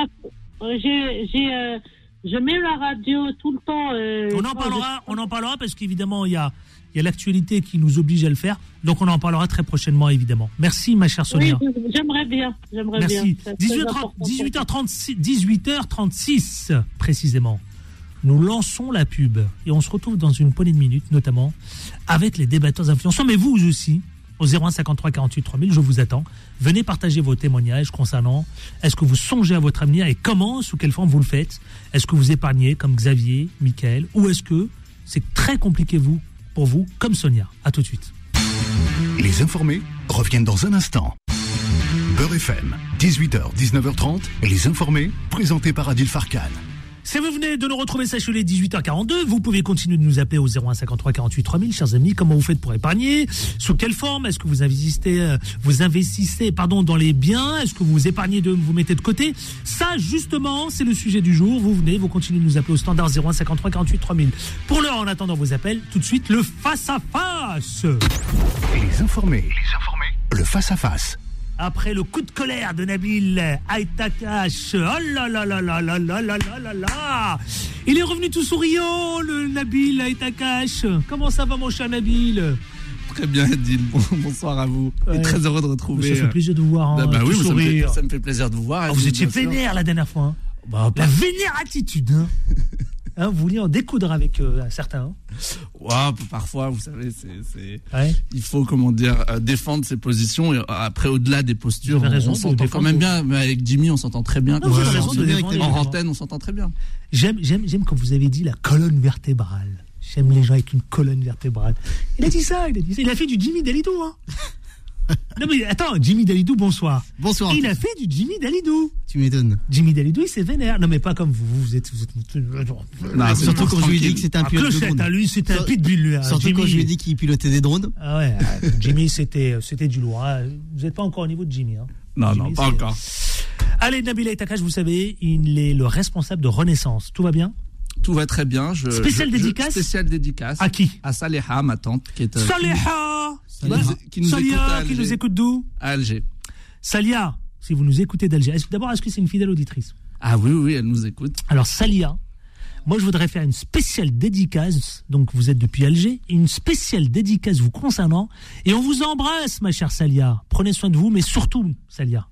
j'ai- euh, je mets la radio tout le temps. euh, On en parlera, on en parlera parce qu'évidemment il y a, il y a l'actualité qui nous oblige à le faire. Donc on en parlera très prochainement évidemment. Merci ma chère Oui, Sonia. j'aimerais bien. J'aimerais Merci. bien. Très 18h30 important. 18h36, 18h36 précisément. Nous lançons la pub et on se retrouve dans une poignée de minutes, notamment avec les débatteurs influenceurs, mais vous aussi, au 01 53 48 3000, je vous attends. Venez partager vos témoignages concernant est-ce que vous songez à votre avenir et comment, sous quelle forme vous le faites? Est-ce que vous épargnez comme Xavier, Michael, ou est-ce que c'est très compliqué vous, pour vous, comme Sonia? À tout de suite. Les informés reviennent dans un instant. Beurre FM, 18h, 19h30, les informés, présentés par Adil Farkan. Si vous venez de nous retrouver, sachez-le, 18h42, vous pouvez continuer de nous appeler au 0153 48 3000, chers amis. Comment vous faites pour épargner? Sous quelle forme? Est-ce que vous investissez, euh, vous investissez, pardon, dans les biens? Est-ce que vous épargnez de, vous mettez de côté? Ça, justement, c'est le sujet du jour. Vous venez, vous continuez de nous appeler au standard 0153 48 3000. Pour l'heure, en attendant vos appels, tout de suite, le face-à-face. Les informés. Les informés. Le face-à-face. Après le coup de colère de Nabil Aitakash, oh là là là là là là là là là là Il est revenu tout souriant, le Nabil Aitakash. Comment ça va, mon cher Nabil? Très bien, Edil. Bon- bonsoir à vous. Et très heureux de retrouver. Ça fait plaisir de vous voir. Bah, hein, bah tout oui, ça me, fait, ça me fait plaisir de vous voir. Ah, vous étiez vénère la dernière fois. hein. la vénère attitude. Hein. Hein, vous vouliez en découdre avec euh, certains. hein. Ouais, parfois, vous savez, c'est, Ouais. il faut, comment dire, euh, défendre ses positions. Et euh, après, au-delà des postures, on, raison on de s'entend quand même bien. Mais avec Jimmy, on s'entend très bien. Non, Ouais, raison de les en antenne, on s'entend très bien. J'aime, j'aime, j'aime quand vous avez dit la colonne vertébrale. J'aime les gens avec une colonne vertébrale. Il a dit ça, il a dit ça. Il a fait du Jimmy Dalidou, hein. Non mais attends, Jimmy Dalidou, bonsoir. Bonsoir. Il a fait du Jimmy Dalidou. Tu m'étonnes. Jimmy Dalidou, il s'est vénère. Non mais pas comme vous, vous êtes... Vous êtes Non, surtout quand je lui ai dit que c'était un pilote de clochette, drone. hein, lui, c'était un pitbull, lui. hein. Surtout Jimmy, quand je lui ai dit qu'il pilotait des drones. Ah ouais, ah, Jimmy, c'était, c'était du lourd. hein. Vous n'êtes pas encore au niveau de Jimmy. Hein. Non, Jimmy, non, pas encore. Allez, Nabil Aitakash, vous savez, il est le responsable de Renaissance. Tout va bien? Tout va très bien. Je, Spécial je- je- dédicace? Spécial dédicace. À qui? À Saleha, ma tante, qui est. euh, Saléha qui nous- écoute Salia, qui nous écoute d'où À Alger. Salia, si vous nous écoutez d'Alger, est-ce- d'abord, est-ce que c'est une fidèle auditrice Ah oui, oui, elle nous écoute. Alors, Salia, moi, je voudrais faire une spéciale dédicace. Donc, vous êtes depuis Alger, une spéciale dédicace vous concernant. Et on vous embrasse, ma chère Salia. Prenez soin de vous, mais surtout, Salia,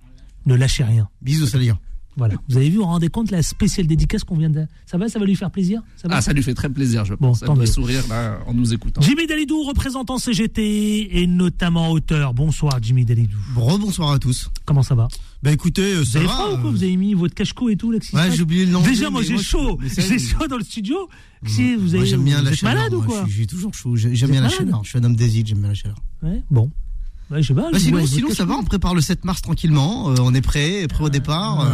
ne lâchez rien. Bisous, Salia. Voilà. Vous avez vu, vous vous rendez compte la spéciale dédicace qu'on vient de. Ça va, ça va lui faire plaisir? Ça va? Ah, ça lui fait très plaisir, je Bon, pense. Elle tant doit sourire là, en nous écoutant. Jimmy Dalidou, représentant CGT et notamment auteur. Bonsoir, Jimmy Dalidou. Rebonsoir à tous. Comment ça va? Bah écoutez, euh, Vous ça avez va. froid ou quoi? euh, Vous avez mis votre cache-cou et tout là, Ouais, j'ai oublié le nom. Déjà, moi j'ai chaud. ça, J'ai chaud dans le studio. Si vous avez, Moi, j'aime bien vous la êtes chaleur. malade ou quoi je suis- J'ai toujours chaud. J'ai- Vous J'aime bien la malade chaleur. Je suis un homme des îles, j'aime bien la chaleur. Ouais, bon. Ouais, je sais pas. Bah, je sinon, ça va, on prépare le 7 mars tranquillement. euh, on est prêt, prêt au départ. euh,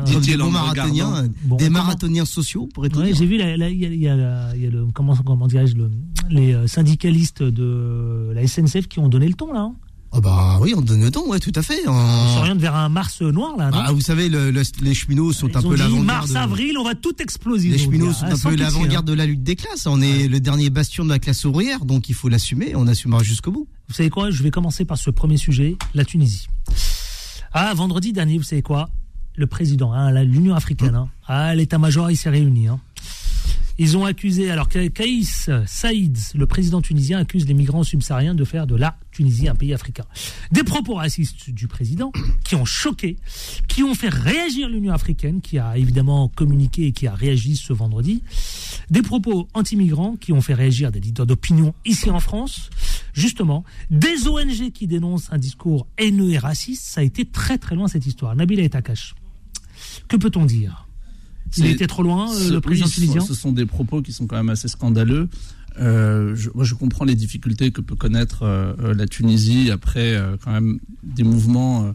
Euh, dit-il des bons me marathoniens, regardant. Bon, des comment- marathoniens sociaux, pour être Ouais, j'ai vu, il y y y a le, comment, comment dirais-je, le- les euh, syndicalistes de la SNCF qui ont donné le ton, là. hein. Ah bah oui, on donne le temps, ouais, tout à fait. On En- s'oriente vers un Mars noir, là, non Ah, vous savez, le- le- les cheminots sont Ils un ont peu l'avant-garde. mars, avril, on va tout exploser. Les cheminots hein, sont un peu l'avant-garde hein. de la lutte des classes. On est le dernier bastion de la classe ouvrière, donc il faut l'assumer. On assumera jusqu'au bout. Vous savez quoi Je vais commencer par ce premier sujet, la Tunisie. Ah, vendredi dernier, vous savez quoi? Le président, hein, l'Union africaine, hein, ah, l'état-major, il s'est réuni. hein. Ils ont accusé, alors Ka- Kaïs Saïd, le président tunisien, accuse les migrants subsahariens de faire de la Tunisie un pays africain. Des propos racistes du président qui ont choqué, qui ont fait réagir l'Union africaine, qui a évidemment communiqué et qui a réagi ce vendredi. Des propos anti-migrants qui ont fait réagir des leaders d'opinion ici en France. Justement, des ONG qui dénoncent un discours haineux et raciste. Ça a été très très loin cette histoire. Nabil Etakash. Que peut-on dire? Il été trop loin, euh, ce- le président oui, tunisien Ce sont des propos qui sont quand même assez scandaleux. Euh, je, moi, je comprends les difficultés que peut connaître euh, euh, la Tunisie après euh, quand même des mouvements.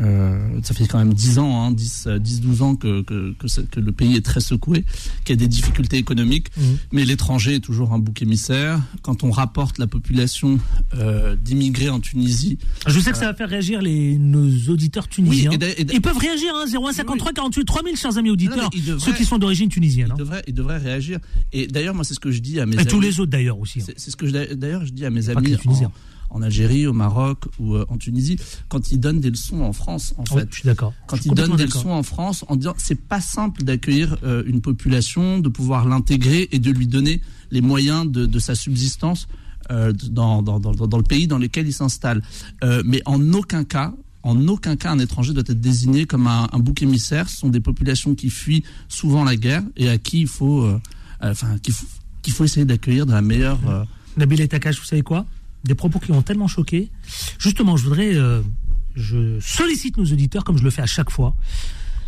Euh, ça fait quand même 10 ans, hein, 10, euh, 10 12 ans que, que, que, ce- que le pays est très secoué, qu'il y a des difficultés économiques. Mhm. Mais l'étranger est toujours un bouc émissaire. Quand on rapporte la population euh, d'immigrés en Tunisie. Je sais que ça va faire réagir les, nos auditeurs tunisiens. Oui, et et Ils peuvent réagir, hein, 0153 48 3000, chers amis auditeurs, Non, devraient- ceux qui sont d'origine tunisienne. hein. Ils devraient, ils devraient réagir. Et d'ailleurs, moi, c'est ce que je dis à mes Et amis. tous les autres d'ailleurs aussi. hein. C'est ce que je- d'ailleurs je dis à mes Pas que amis les Tunisiens. en, en Algérie, au Maroc ou euh, en Tunisie, quand ils donnent des leçons en France, en Oui, fait. je suis d'accord. Quand suis ils donnent des leçons en France en disant c'est pas simple d'accueillir euh, une population, de pouvoir l'intégrer et de lui donner les moyens de, de sa subsistance euh, dans, dans, dans, dans le pays dans lequel il s'installe. Euh, mais en aucun cas, en aucun cas, un étranger doit être désigné comme un, un bouc émissaire. Ce sont des populations qui fuient souvent la guerre et à qui il faut, euh, enfin, qu'il faut, essayer d'accueillir de la meilleure. Nabil Etakash, vous savez quoi? Des propos qui ont tellement choqué. Justement, je voudrais. euh, je sollicite nos auditeurs, comme je le fais à chaque fois,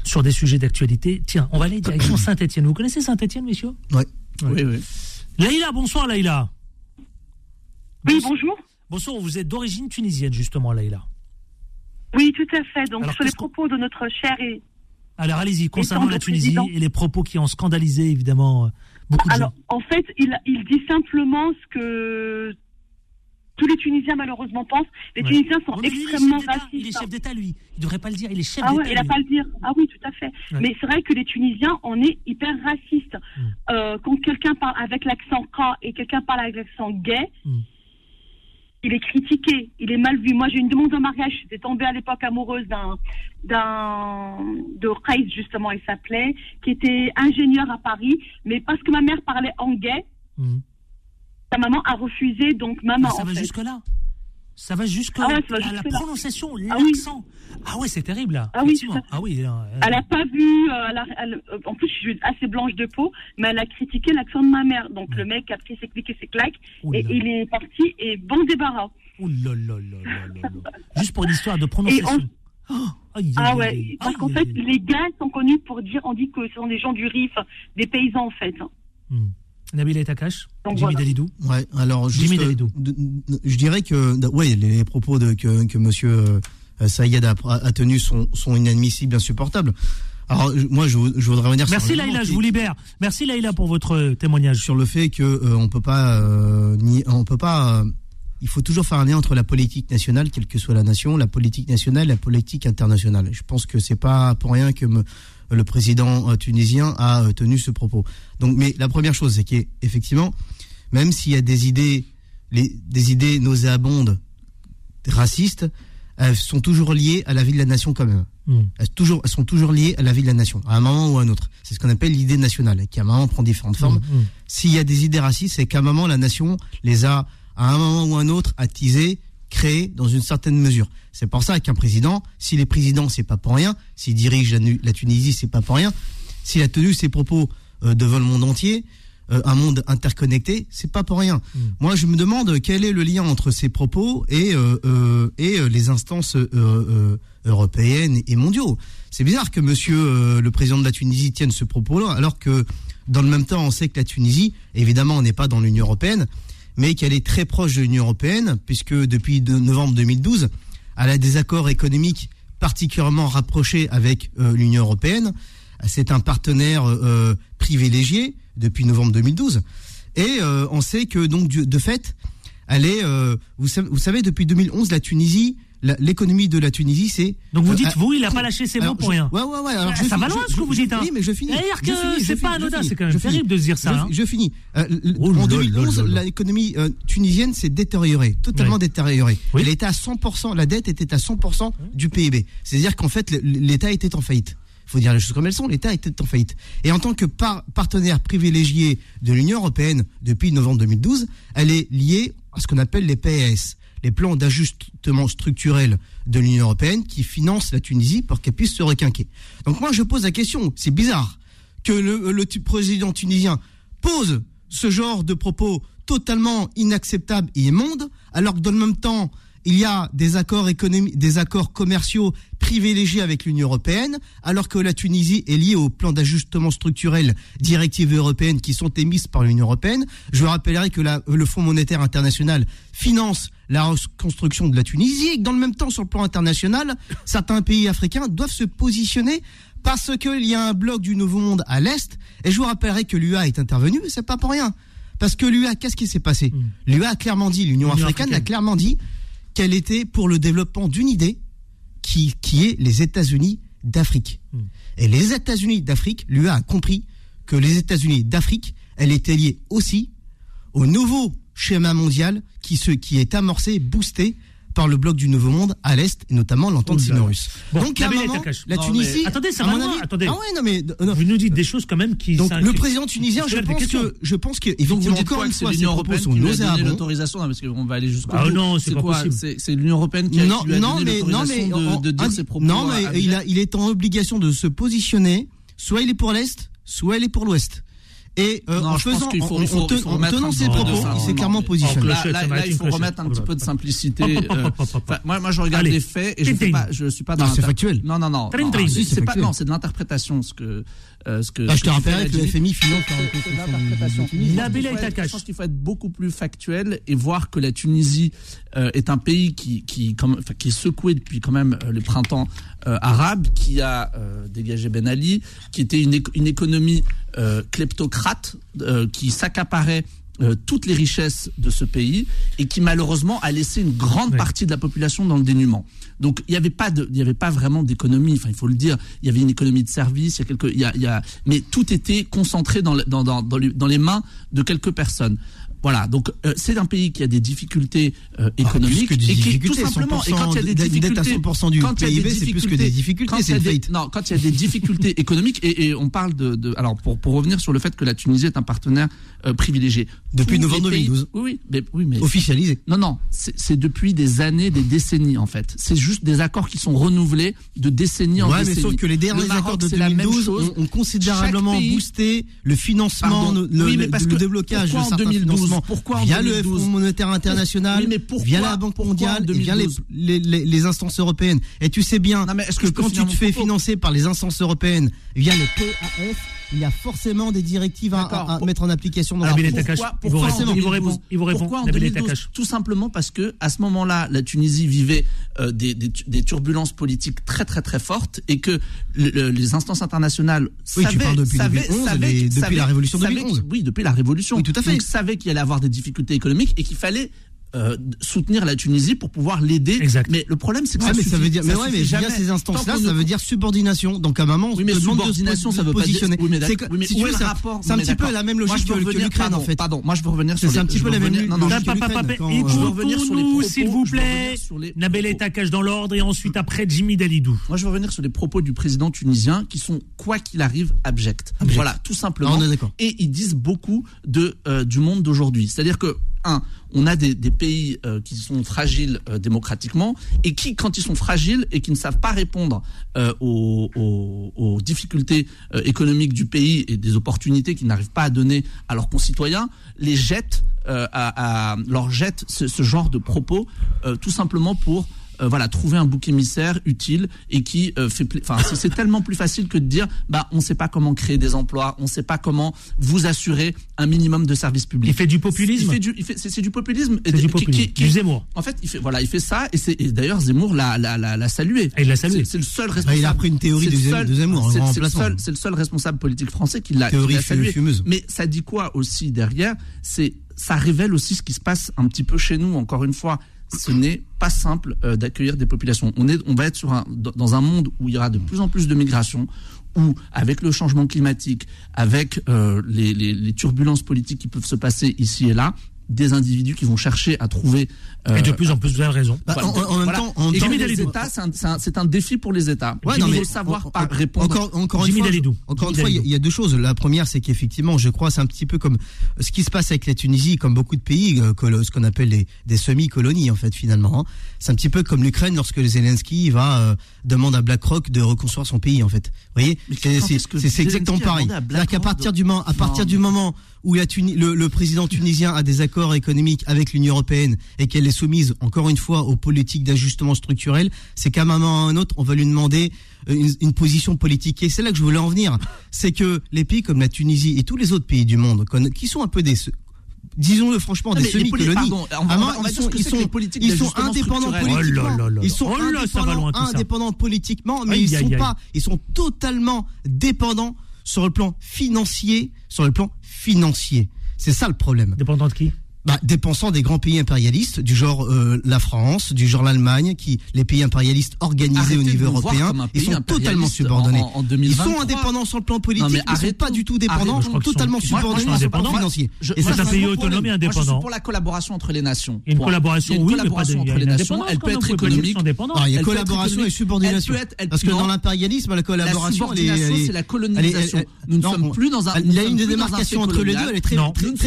sur des sujets d'actualité. Tiens, on va aller direction Saint-Etienne. Vous connaissez Saint-Etienne, messieurs? Ouais. Oui, oui. Laïla, bonsoir Laïla. Oui, bonjour. Bonsoir, vous êtes d'origine tunisienne, justement, Laïla. Oui, tout à fait. Donc, Alors, sur les propos de notre cher et Alors allez-y, concernant la Tunisie président- et les propos qui ont scandalisé évidemment euh, beaucoup de Alors, gens. en fait, il, il dit simplement ce que tous les Tunisiens malheureusement pensent. Les Ouais. Tunisiens sont il extrêmement racistes. Il est chef d'État, lui. Il devrait pas le dire. Il est chef Ah d'État. ouais, il a lui. pas à le dire. Ah oui, tout à fait. Ouais. Mais c'est vrai que les Tunisiens, on est hyper racistes. Hmm. Euh, quand quelqu'un parle avec l'accent K et quelqu'un parle avec l'accent gay, Hmm. il est critiqué, il est mal vu. Moi, j'ai une demande en mariage. J'étais tombée à l'époque amoureuse d'un, d'un, de Reis, justement, il s'appelait, qui était ingénieur à Paris. Mais parce que ma mère parlait en gay, Hmm. Sa maman a refusé, donc maman. Ça en va fait. jusque-là. Ça va jusque Ah ouais, va à la jusque-là. prononciation, Ah oui. l'accent. Ah ouais, c'est terrible là. Ah oui. Ah oui. là, euh, Elle n'a pas vu, euh, elle a- elle- euh, en plus je suis assez blanche de peau, mais elle a critiqué l'accent de ma mère. Donc le mec a pris ses clics et ses claques et là. il est parti et bon débarras. Ouh là là là là là là. Juste pour une histoire de prononciation. Oh, aïe, Ah ouais, aïe, parce qu'en fait les gars sont connus pour dire, on dit que ce sont des gens du RIF, des paysans en fait. Nabil Takash, Donc Jimmy voilà. Dalidou. Ouais, alors juste, Jimmy euh, Dalidou. je dirais que ouais, les, propos de, que, que Monsieur euh, Saïd a, a tenus sont, sont inadmissibles, insupportables. Alors moi, je, vou- je voudrais revenir. Merci sur Laïla, je vous libère. Merci Laïla pour votre euh, témoignage. sur le fait que euh, on peut pas euh, ni on peut pas euh, il faut toujours faire un lien entre la politique nationale quelle que soit la nation la politique nationale et la politique internationale je pense que c'est pas pour rien que me- le président euh, tunisien a euh, tenu ce propos donc mais la première chose c'est qu'effectivement même s'il y a des idées les des idées nauséabondes racistes elles sont toujours liées à la vie de la nation quand même Hmm. elles, toujours, elles sont toujours liées à la vie de la nation, à un moment ou à un autre. C'est ce qu'on appelle l'idée nationale, qui à un moment prend différentes formes. Mm, mm. S'il y a des idées racistes, c'est qu'à un moment, la nation les a, à un moment ou à un autre, attisées, créées dans une certaine mesure. C'est pour ça qu'un président, s'il est président, c'est pas pour rien. S'il dirige la, Tunisie, c'est pas pour rien. S'il a tenu ses propos euh, devant le monde entier, euh, un monde interconnecté, c'est pas pour rien. Moi, je me demande quel est le lien entre ces propos et euh, et les instances européennes et mondiaux. C'est bizarre que Monsieur le président de la Tunisie tienne ce propos-là, alors que dans le même temps, on sait que la Tunisie, évidemment, on n'est pas dans l'Union européenne, mais qu'elle est très proche de l'Union européenne, puisque depuis de novembre 2012, elle a des accords économiques particulièrement rapprochés avec euh, l'Union européenne. C'est un partenaire euh, privilégié depuis novembre 2012. Et euh, on sait que donc de fait, elle est, euh, vous, savez, vous savez, depuis 2011, la Tunisie, l'économie de la Tunisie, c'est. Donc vous euh, dites, euh, vous, il a pas lâché ses mots pour je- rien. Ouais, ouais, ouais. alors Ah, je ça va loin je- ce que vous dites. hein. Oui, mais je finis. C'est-à-dire Je que c'est pas anodin, c'est quand même terrible de se dire ça. Je, hein. je finis. Euh, Oh en là 2011, là là là. l'économie euh, tunisienne s'est détériorée, totalement détériorée. Oui. Elle était à 100%, la dette était à 100% du PIB. C'est-à-dire qu'en fait, l'État était en faillite. Il faut dire les choses comme elles sont, l'État était en faillite. Et en tant que par- partenaire privilégié de l'Union européenne depuis novembre 2012, elle est liée à ce qu'on appelle les PAS, les plans d'ajustement structurel de l'Union européenne qui financent la Tunisie pour qu'elle puisse se requinquer. Donc moi je pose la question, c'est bizarre que le, président tunisien pose ce genre de propos totalement inacceptables et immondes, alors que dans le même temps, il y a des accords économiques, des accords commerciaux privilégiés avec l'Union européenne, alors que la Tunisie est liée au plan d'ajustement structurel directives européennes qui sont émises par l'Union européenne. Je rappellerai que la- le Fonds monétaire international finance la reconstruction de la Tunisie et que dans le même temps, sur le plan international, certains pays africains doivent se positionner parce qu'il y a un bloc du Nouveau Monde à l'Est. Et je vous rappellerai que l'UA est intervenue, mais c'est pas pour rien. Parce que l'UA, qu'est-ce qui s'est passé? L'UA a clairement dit, l'Union Hmm. L'Union africaine a africaine. clairement dit qu'elle était pour le développement d'une idée qui, qui est les États-Unis d'Afrique. Hmm. Et les États-Unis d'Afrique, l'UA a compris que les États-Unis d'Afrique, elle était liée aussi au nouveau schéma mondial qui, se, qui est amorcé, boosté par le bloc du Nouveau Monde à l'Est, et notamment l'entente sino-russe. Bon, Donc, à un moment, la Non, Tunisie. mais- Attendez, à mon avis- attendez. Ah ouais, non, mais. non. Vous nous dites des choses quand même qui. Donc, le président tunisien, je pense que, je pense que, effectivement, encore une fois, l'Union européenne qui lui a donné l'autorisation Non, parce qu'on va aller jusqu'au Ah non, c'est pas quoi possible. C'est l'Union européenne qui, a, donné mais, non, mais, l'autorisation de, dire ses propos. non, mais il est en obligation de se positionner. Soit il est pour l'Est, soit il est pour l'Ouest. Et euh, Non, en faisant, faut- en, faut- en te- tenant ses propos, il s'est clairement positionné. Là, là, là, il faut remettre un petit peu de simplicité. Euh, moi, moi, je regarde Allez. les faits et je je suis pas dans Non, c'est factuel. Non, non, non. Non, c'est pas, non, c'est de l'interprétation ce que, ce que. Ah, ce je te Fred que a le. FMI finance la C'est de reconstruction l'interprétation. de Tunisie. Nabil Je pense qu'il faut être- Aitakash. Je pense qu'il faut être beaucoup plus factuel et voir que la Tunisie euh, est un pays qui, qui, comme, enfin, qui est secoué depuis quand même euh, le printemps euh, arabe, qui a euh, dégagé Ben Ali, qui était une, éco- une économie euh, kleptocrate, euh, qui s'accaparait euh, toutes les richesses de ce pays et qui malheureusement a laissé une grande partie de la population dans le dénuement. Donc il n'y avait pas de, il y avait pas vraiment d'économie. Enfin, il faut le dire. Il y avait une économie de service. Il y a quelques, il y a, il y a, mais tout était concentré dans, dans, dans, dans les mains de quelques personnes. Voilà, donc euh, c'est un pays qui a des difficultés euh, économiques Ah, plus que des et qui difficultés, tout simplement et 100% quand il y a des de- dette à difficultés 100% du quand PIB, c'est plus que des difficultés, c'est non, quand il y a des difficultés économiques et, et on parle de, de alors pour pour revenir sur le fait que la Tunisie est un partenaire euh, privilégié Depuis novembre les pays- 2012. Oui, oui, mais oui, mais Officialisé. non, non, c'est depuis des années, des décennies en fait. C'est juste des accords qui sont renouvelés de décennie en Ouais, mais décennie. sauf que les derniers Le Maroc, accords de c'est la même 2012 chose. ont, ont considérablement pays- boosté le financement, Pardon. le, Oui, mais parce le que déblocage de certains 2012? Pourquoi en via 2012? le Fonds monétaire international, Oui, mais pourquoi- via la Banque mondiale et via les, 2012? les, les- les instances européennes. Et tu sais bien Non, mais est-ce que, quand tu te fais financer par les instances européennes via les PAF, il y a forcément des directives à, à- à mettre en application. Dans Alors. Takash, pourquoi, il vous pourquoi répond, il vous 2012? répond, il vous répond, Pourquoi en Nabil 2012 Takash. Tout simplement parce que à ce moment-là, la Tunisie vivait euh, des, des, des turbulences politiques très très très fortes et que le- le- les instances internationales Oui, tu savaient, parles depuis savaient- 2011, savaient- les- depuis savaient- la révolution savaient 2011. qu'il- Oui, depuis la révolution. Oui, tout à fait. Donc savaient qu'il allait avoir des difficultés économiques et qu'il fallait euh, soutenir la Tunisie pour pouvoir l'aider. Exact. Mais le problème, c'est que Ouais, ça mais ça veut dire, mais ouais, mais via jamais. ces instances-là, ça veut dire subordination. Donc, à un moment, on Oui, mais te demande de se- subordination, ça veut pas dire. positionner. Oui, mais C'est d'accord. Oui, si c'est un- petit peu la même logique que l'Ukraine, en fait. Pardon, moi je veux revenir sur C'est un petit peu la même revenir- non, non, logique propos, s'il vous plaît. propos. Takash dans l'ordre et ensuite après Jimmy Dalidou. Moi, je veux revenir sur les propos du président tunisien qui sont, quoi qu'il arrive, abjects. Voilà, tout simplement. Ah, on est d'accord. Et ils disent beaucoup de, euh, du monde d'aujourd'hui. C'est-à-dire que, on a des, pays euh, qui sont fragiles euh, démocratiquement et qui, quand ils sont fragiles et qui ne savent pas répondre euh, aux, difficultés économiques du pays et des opportunités qu'ils n'arrivent pas à donner à leurs concitoyens, les jettent, leur jettent ce, genre de propos tout simplement pour euh, voilà, trouver un bouc émissaire utile et qui euh, fait. Enfin, c'est- tellement plus facile que de dire, bah, on ne sait pas comment créer des emplois, on ne sait pas comment vous assurer un minimum de services publics. Il fait du populisme Il fait du, c'est, du populisme. C'est du populisme. qui- qui- Du Zemmour. En fait, il fait, voilà, il fait ça et c'est, d'ailleurs Zemmour l'a, l'a, l'a, l'a salué. Et il l'a salué. C'est, le seul Bah, responsable. il a repris une théorie de seul- de Zemmour, c'est, le seul, c'est le seul responsable politique français qui l'a, Théorie salué. fumeuse. Mais ça dit quoi aussi derrière? C'est ça révèle aussi ce qui se passe un petit peu chez nous. Encore une fois, ce n'est pas simple euh, d'accueillir des populations. On est, on va être sur un, dans un monde où il y aura de plus en plus de migration, où avec le changement climatique, avec euh, les turbulences politiques qui peuvent se passer ici et là, des individus qui vont chercher à trouver euh, Et de plus en plus, vous avez raison. Bah, en- en même voilà. temps- en les États, c'est un, défi pour les États. Ouais, il non, faut mais savoir en- pas répondre. Encore, encore une Jimmy fois, Dalidou. encore une Jimmy fois, il y a- Dalidou. il y, a deux choses. La première, c'est qu'effectivement, je crois, c'est un petit peu comme ce qui se passe avec la Tunisie, comme beaucoup de pays, euh, colo- ce qu'on appelle les, des semi-colonies, en fait, finalement. hein. C'est un petit peu comme l'Ukraine lorsque Zelensky va euh, demande à BlackRock de reconstruire son pays, en fait. Vous voyez, c'est que exactement pareil. C'est-à-dire qu'à partir du moment, à partir Non, du mais- moment où la le, le président tunisien a des accords économiques avec l'Union européenne et qu'elle est soumise, encore une fois, aux politiques d'ajustement structurel, c'est qu'à un moment ou à un autre, on va lui demander euh, une, une position politique. Et c'est là que je voulais en venir. C'est que les pays comme la Tunisie et tous les autres pays du monde, qui sont un peu des disons-le franchement, Non, des semi-colonies. ils sont, que ils sont, indépendants politiquement. Oh Ils sont Oh là, indépendants, politiquement, mais Aïe, ils aïe, sont aïe. pas, ils sont totalement dépendants sur le plan financier, sur le plan financier. C'est ça le problème. Dépendant de qui? Bah, dépensant des grands pays impérialistes, du genre euh, la France, du genre l'Allemagne, qui les pays impérialistes organisés Arrêtez au niveau européen, ils sont totalement subordonnés. en- en ils 2023. sont indépendants sur le plan politique, Non, mais mais, ils sont pas du tout dépendants, totalement sont- je subordonnés sur le plan indépendant. financier. Je- Et moi, ça, c'est un pays problème. et Moi, je suis indépendant. pour la collaboration entre les nations. Une Point. collaboration, une oui, mais pas de- collaboration entre les nations. indépendance Elle peut être économique. Ah, il y a collaboration et subordination. Parce que dans l'impérialisme, la La collaboration, c'est la colonisation. Nous ne sommes plus dans un. la ligne de démarcation entre les deux, elle est très,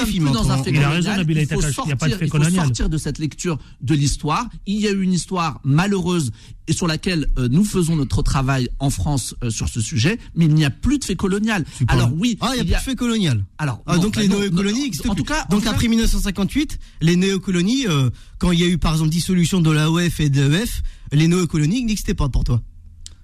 fine. Il a raison, Il faut sortir, fait il faut colonial. sortir de cette lecture de l'histoire. Il y a eu une histoire malheureuse et sur laquelle euh, nous faisons notre travail en France euh, sur ce sujet, mais il n'y a plus de fait colonial. Alors oui, Ah, il y a plus de fait colonial. Alors, Ah, non, donc bah les non, néocolonies en plus. tout cas, en donc cas- après 1958, les néocolonies, euh, quand il y a eu par exemple dissolution de l'AOF et de l'EF, les néocolonies n'existaient pas pour toi.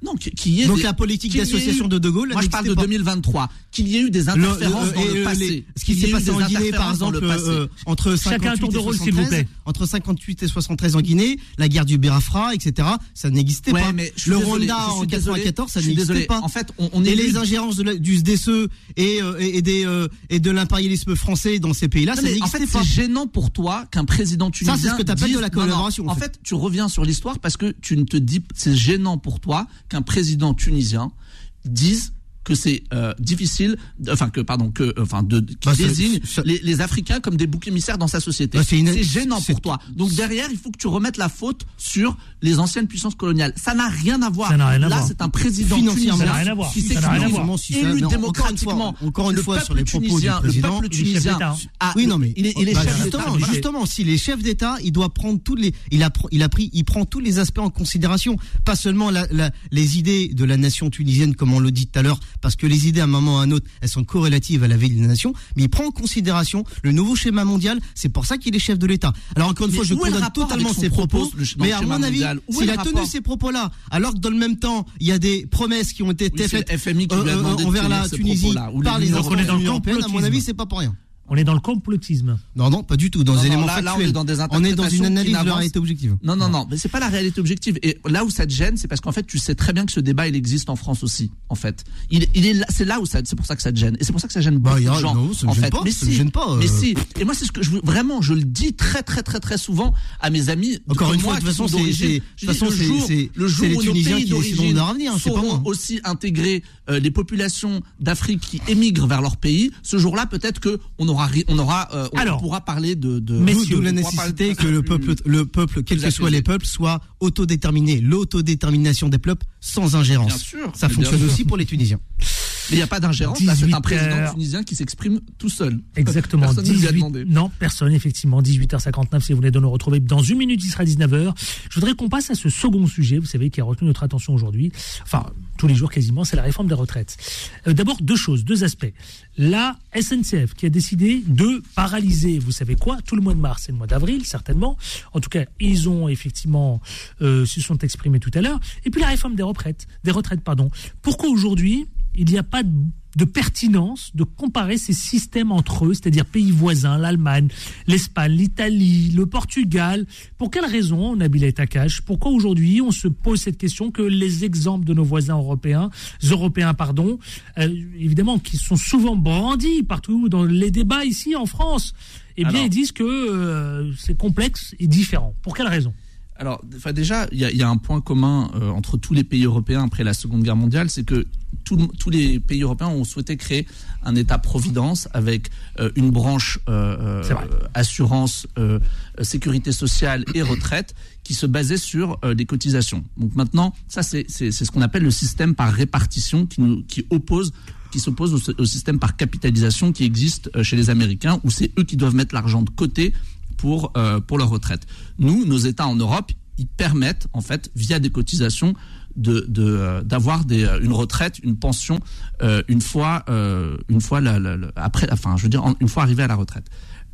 Non, qui- Donc des- la politique d'association de De Gaulle, Moi, je parle de n'existait pas. 2023. Qu'il y ait eu des interférences Le- dans et, le passé. les- ce qui s'est passé en Guinée, par exemple, le passé. euh, entre Chacun 58 un tour de et rôle, s'il vous 73, plaît. entre 58 et 73 en Guinée, la guerre du Biafra, etc. Ça n'existait Ouais, pas. mais je suis le désolé, Rwanda je suis en désolé, 94, ça n'existait pas. En fait, on- on et est les ingérences de la- du SDSE et, euh, et, des, euh, et de l'impérialisme français dans ces pays-là, ça mais en n'existait fait, pas. c'est gênant pour toi qu'un président tunisien. c'est ce que t'appelles de la collaboration, en fait, tu reviens sur l'histoire parce que tu ne te dis. C'est gênant pour toi qu'un président tunisien dise que c'est euh, difficile, enfin que pardon que enfin de qui Bah, désigne ça- les, les Africains comme des boucs émissaires dans sa société. Bah, c'est une- gênant pour toi. Donc derrière, il faut que tu remettes la faute sur les anciennes puissances coloniales. Ça n'a rien à voir. Rien à Là, c'est un président tunisien qui s'exprime élu démocratiquement. encore une fois, sur les propos du président, le peuple est chef tunisien a- Oui, non, mais il est, est chef d'État. justement, Voilà. justement, si les chefs d'État, il doit prendre tous les, il a, il a pris, il prend tous les aspects en considération, pas seulement les idées de la nation tunisienne, comme on le dit tout à l'heure, parce que les idées à un moment ou à un autre, elles sont corrélatives à la vie de la nation, mais il prend en considération le nouveau schéma mondial. C'est pour ça qu'il est chef de l'État. Alors encore une Mais fois, je condamne totalement ses propos, mais à mon avis, s'il a tenu ces propos-là, alors que dans le même temps, il y a des promesses qui ont été Oui, faites FMI qui euh, de envers la Tunisie par les européenne, à mon avis, c'est pas pour rien. On est dans le complotisme. Non, non, pas du tout. Dans Non, des non, éléments là, là, on factuels. est dans des on est dans une analyse de la réalité objective. Non, non, non, mais c'est pas la réalité objective. Et là où ça te gêne, c'est parce qu'en fait, tu sais très bien que ce débat, il existe en France aussi, en fait. Il, il est là, c'est là où ça, c'est pour ça que ça te gêne. Et c'est pour ça que ça gêne Bah, beaucoup y a- de gens. non, ça me en gêne fait. pas, mais ça me si, gêne pas, euh. mais si. Et moi, c'est ce que je veux, vraiment, je le dis très, très, très, très souvent à mes amis. Encore une fois, de toute façon, c'est- le jour- où nos Tunisiens pays d'origine sauront moi. aussi intégrer euh, les populations d'Afrique qui émigrent vers leur pays, ce jour-là, peut-être que on aura, on aura, euh, on Alors, pourra parler de, Messieurs, la de nécessité que le peuple, le peuple, quels que soient les peuples, soit autodéterminé. L'autodétermination des peuples sans ingérence. Bien sûr, Ça bien fonctionne sûr. aussi pour les Tunisiens. Mais il n'y a pas d'ingérence, c'est 18 un président heures. tunisien qui s'exprime tout seul. Exactement. Personne ne lui a 18 demandé. Non, personne, effectivement. 18h59, si vous venez de nous retrouver. Dans une minute, il sera 19h. Je voudrais qu'on passe à ce second sujet, vous savez, qui a retenu notre attention aujourd'hui. Enfin, tous les jours quasiment, c'est la réforme des retraites. Euh, D'abord, deux choses, deux aspects. La SNCF qui a décidé de paralyser, vous savez quoi, tout le mois de mars et le mois d'avril, certainement. En tout cas, ils ont effectivement euh, se sont exprimés tout à l'heure. Et puis la réforme des retraites, des retraites, pardon. Pourquoi aujourd'hui il n'y a pas de de pertinence de comparer ces systèmes entre eux, c'est-à-dire pays voisins, l'Allemagne, l'Espagne, l'Italie, le Portugal. Pour quelle raison, Nabil Takash Pourquoi aujourd'hui on se pose cette question que les exemples de nos voisins européens, européens pardon, euh, évidemment, qui sont souvent brandis partout dans les débats ici en France, eh bien Alors- ils disent que euh, c'est complexe et différent. Pour quelle raison? Alors, enfin, déjà, il y, y a un point commun euh, entre tous les pays européens après la Seconde Guerre mondiale, c'est que tout tous les pays européens ont souhaité créer un État-providence avec euh, une branche euh, euh, assurance, euh, sécurité sociale et retraite qui se basait sur euh, les cotisations. Donc maintenant, ça c'est ce qu'on appelle le système par répartition qui, nous, qui oppose qui s'oppose au, au système par capitalisation qui existe chez les Américains, où c'est eux qui doivent mettre l'argent de côté pour, euh, pour leur retraite. Nous, nos États en Europe, ils permettent, en fait, via des cotisations, de, de, euh, d'avoir euh, une retraite, une pension, une fois, une fois après, enfin, je veux dire, une fois arrivé à la retraite.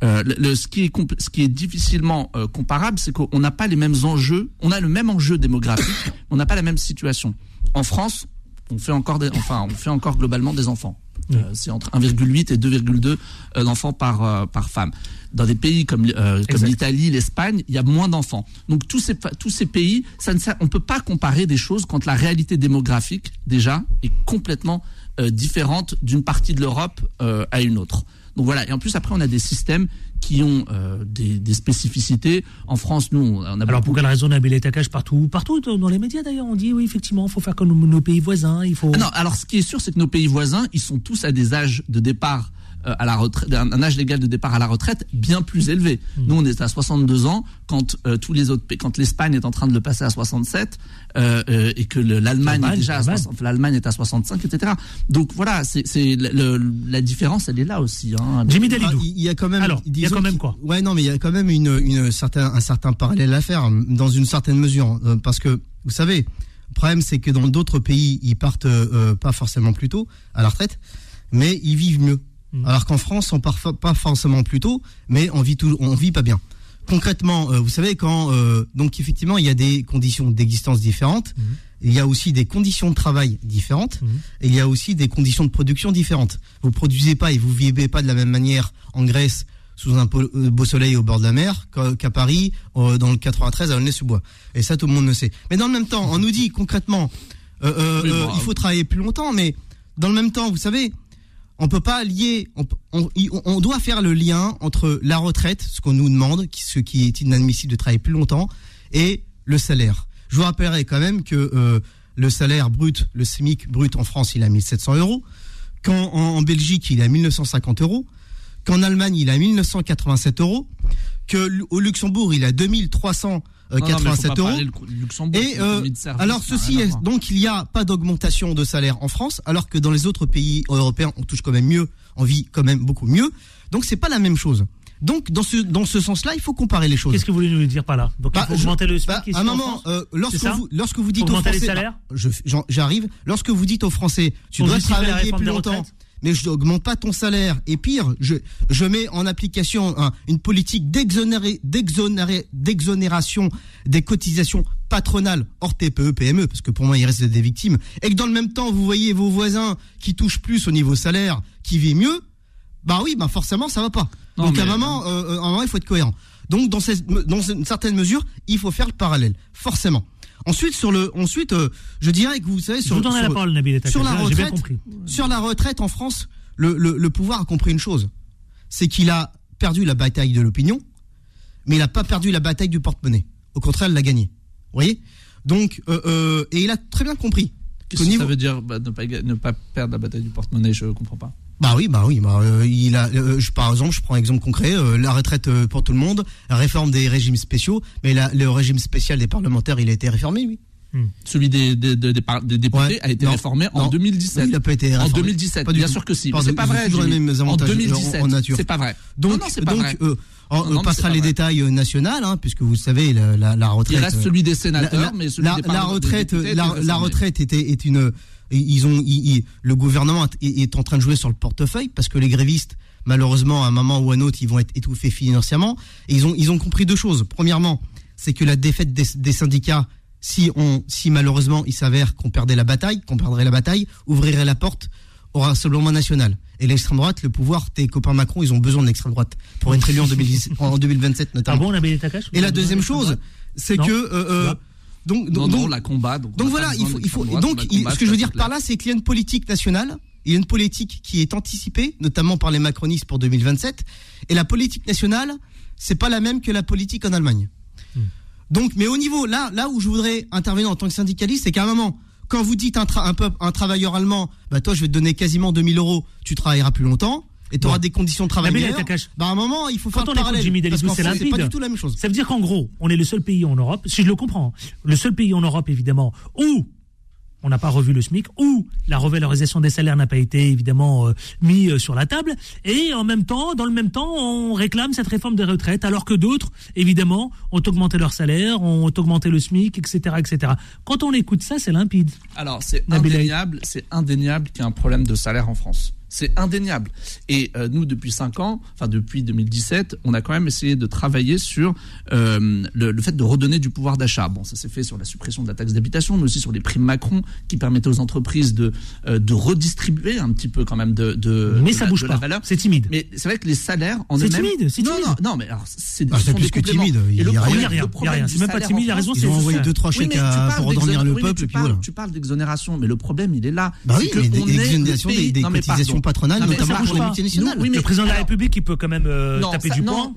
Ce, qui est ce qui est difficilement comparable, c'est qu'on n'a pas les mêmes enjeux. On a le même enjeu démographique, on n'a pas la même situation. En France, on fait encore, enfin, on fait encore globalement des enfants. Euh, c'est entre 1,8 et 2,2 euh, d'enfants par euh, par femme. Dans des pays comme euh, comme l'Italie, l'Espagne, il y a moins d'enfants. Donc tous ces tous ces pays, ça ne sert- on peut pas comparer des choses quand la réalité démographique déjà est complètement euh, différente d'une partie de l'Europe euh, à une autre. Donc voilà. Et en plus après on a des systèmes qui ont euh, des, des spécificités. En France, nous, on a Alors pour quelle raison Nabil Takash partout, partout dans les médias d'ailleurs, on dit oui effectivement, il faut faire comme nos, pays voisins, il faut. Ah non, alors ce qui est sûr, c'est que nos pays voisins, ils sont tous à des âges de départ à la retraite, un, un âge légal de départ à la retraite bien plus élevé. Nous, on est à 62 ans quand euh, tous les autres, quand l'Espagne est en train de le passer à 67 euh, euh, et que le- l'Allemagne est déjà à l'Allemagne. 60 l'Allemagne est à 65, etc. Donc voilà, c'est la différence, elle est là aussi. Hein. Jimmy Ah. Il y a quand même. Alors, il y a quand même quoi? Ouais, non, mais il y a quand même une, une certain, un certain parallèle à faire, dans une certaine mesure. euh, Parce que, vous savez, le problème, c'est que dans d'autres pays, ils partent euh, pas forcément plus tôt à la retraite, mais ils vivent mieux. Mm. Alors qu'en France, on part pas forcément plus tôt, mais on vit, tout, on vit pas bien. Concrètement, euh, vous savez, quand. euh, donc, effectivement, il y a des conditions d'existence différentes. Mm. Il y a aussi des conditions de travail différentes. Et il y a aussi des conditions de production différentes. Vous produisez pas et vous vivez pas de la même manière en Grèce sous un euh, beau soleil au bord de la mer qu'à Paris euh, dans le 93 à Aulnay-sous-Bois. Et ça, tout le monde le sait. Mais dans le même temps, on nous dit concrètement, euh, euh, Oui, bon, il faut travailler plus longtemps, mais dans le même temps, vous savez, on peut pas lier, on, doit faire le lien entre la retraite, ce qu'on nous demande, ce qui est inadmissible de travailler plus longtemps, et le salaire. Je vous rappellerai quand même que euh, le salaire brut, le SMIC brut en France, il est à 1700 euros, qu'en en, en Belgique, il est à 1950 euros, qu'en Allemagne, il est à 1987 euros, que au Luxembourg, il est à 2387 Non, non, mais faut pas euros. Et euh, alors ceci est donc il n'y a pas d'augmentation de salaire en France, alors que dans les autres pays européens, on touche quand même mieux, on vit quand même beaucoup mieux. Donc c'est pas la même chose. Donc dans ce dans ce sens-là, il faut comparer les choses. Qu'est-ce que vous voulez nous dire par là? Donc Bah, il faut je- augmenter le SMIC bah, ici un en moment, France? euh, lorsque vous, lorsque vous dites aux Français, salaires? bah, je- j'en- j'arrive, lorsque vous dites aux Français, tu dois travailler plus longtemps, retraites. Mais je n'augmente pas ton salaire. Et pire, je, je mets en application un- une politique d'exonération des cotisations patronales hors TPE, PME, parce que pour moi, il reste des victimes. Et que dans le même temps, vous voyez vos voisins qui touchent plus au niveau salaire, qui vivent mieux, bah oui, bah forcément, ça va pas. Non, Donc à un mais- moment, euh, euh, à un moment, il faut être cohérent. Donc dans, cette- dans une certaine mesure, il faut faire le parallèle, forcément. Ensuite, sur le, ensuite, euh, je dirais que vous savez sur, vous donne sur- la parole, Nabil Etaka, sur la j'ai bien retraite, sur la retraite en France, le, le, le pouvoir a compris une chose, c'est qu'il a perdu la bataille de l'opinion, mais il n'a pas perdu la bataille du porte-monnaie. Au contraire, il l'a gagné. Vous voyez? Donc, euh, euh, et il a très bien compris. Qu'est-ce qu'au que niveau- ça veut dire bah, ne, pas, ne pas perdre la bataille du porte-monnaie? Je comprends pas. Bah oui, bah oui, bah euh, il a, euh, je, par exemple, je prends un exemple concret, euh, la retraite pour tout le monde, la réforme des régimes spéciaux, mais la- le régime spécial des parlementaires, il a été réformé, oui. Celui des, des, des- des par- des députés Ouais, a été non, réformé en non. 2017. Oui, il a pas été En réformé. 2017, Pas du bien tout. sûr que si. Pardon, C'est pas vrai. en avantages, euh, 2017, en nature. c'est pas vrai. Donc, non, non, c'est pas donc vrai. on, Non, passera les vrai. détails nationales, hein, puisque vous savez, la, la, la retraite. Il reste celui des sénateurs, la, mais celui la, des la retraite, des députés la, retraite était est une. Ils ont, ils- ils- le gouvernement est, est en train de jouer sur le portefeuille parce que les grévistes, malheureusement, à un moment ou à un autre, ils vont être étouffés financièrement. Et ils ont, ils ont compris deux choses. Premièrement, c'est que la défaite des, des syndicats, si on, si malheureusement il s'avère qu'on perdait la bataille, qu'on perdrait la bataille, ouvrirait la porte au rassemblement national. Et l'extrême droite, le pouvoir, tes copains Macron, ils ont besoin de l'extrême droite pour être élus en, 2010 en 2027 notamment. Ah bon, Etaka Et la deuxième chose, c'est que euh, euh, Donc Non, donc non, la combat. Donc, voilà, il faut, il faut, droite, donc, combat, ce que je veux dire par là, c'est qu'il y a une politique nationale, il y a une politique qui est anticipée, notamment par les macronistes pour 2027, et la politique nationale, c'est pas la même que la politique en Allemagne. Hmm. Donc, mais au niveau, là, là où je voudrais intervenir en tant que syndicaliste, c'est qu'à un moment, quand vous dites un, tra- un, peuple, un travailleur allemand, bah toi, je vais te donner quasiment 2000 euros, tu travailleras plus longtemps, et tu auras des conditions de travail meilleures, Etakash. bah à un moment, il faut faire Quand on écoute parallèle. Jimmy c'est c'est pas du tout la même chose. Ça veut dire qu'en gros, on est le seul pays en Europe, si je le comprends, le seul pays en Europe évidemment où on n'a pas revu le SMIC, où la revalorisation des salaires n'a pas été évidemment euh, mis euh, sur la table, et en même temps, dans le même temps, on réclame cette réforme des retraites, alors que d'autres, évidemment, ont augmenté leur salaire, ont augmenté le SMIC, etc., etc. Quand on écoute ça, c'est limpide. Alors, c'est indéniable, c'est indéniable qu'il y a un problème de salaire en France. C'est indéniable. Et euh, nous, depuis 5 ans, enfin depuis 2017, on a quand même essayé de travailler sur euh, le, le fait de redonner du pouvoir d'achat. Bon, ça s'est fait sur la suppression de la taxe d'habitation, mais aussi sur les primes Macron qui permettaient aux entreprises de, euh, de redistribuer un petit peu quand même de, de, Mais de ça la- bouge de la pas. valeur. C'est timide. Mais c'est vrai que les salaires en C'est timide, c'est non, timide. non, non, mais alors c'est Ah, ce c'est sont plus des que timide, il Et le y a rien. Il y a rien. C'est même pas timide, en il a raison, c'est Ils ont envoyé ça. deux trois oui, chèques mais tu à- pour d'exoné- le peuple tu parles, d'exonération, mais le problème il est là. Bah oui, C'est que mais des- patronales, notamment pour les multinationales. Oui, mais le président de la République, il peut quand même euh, taper du poing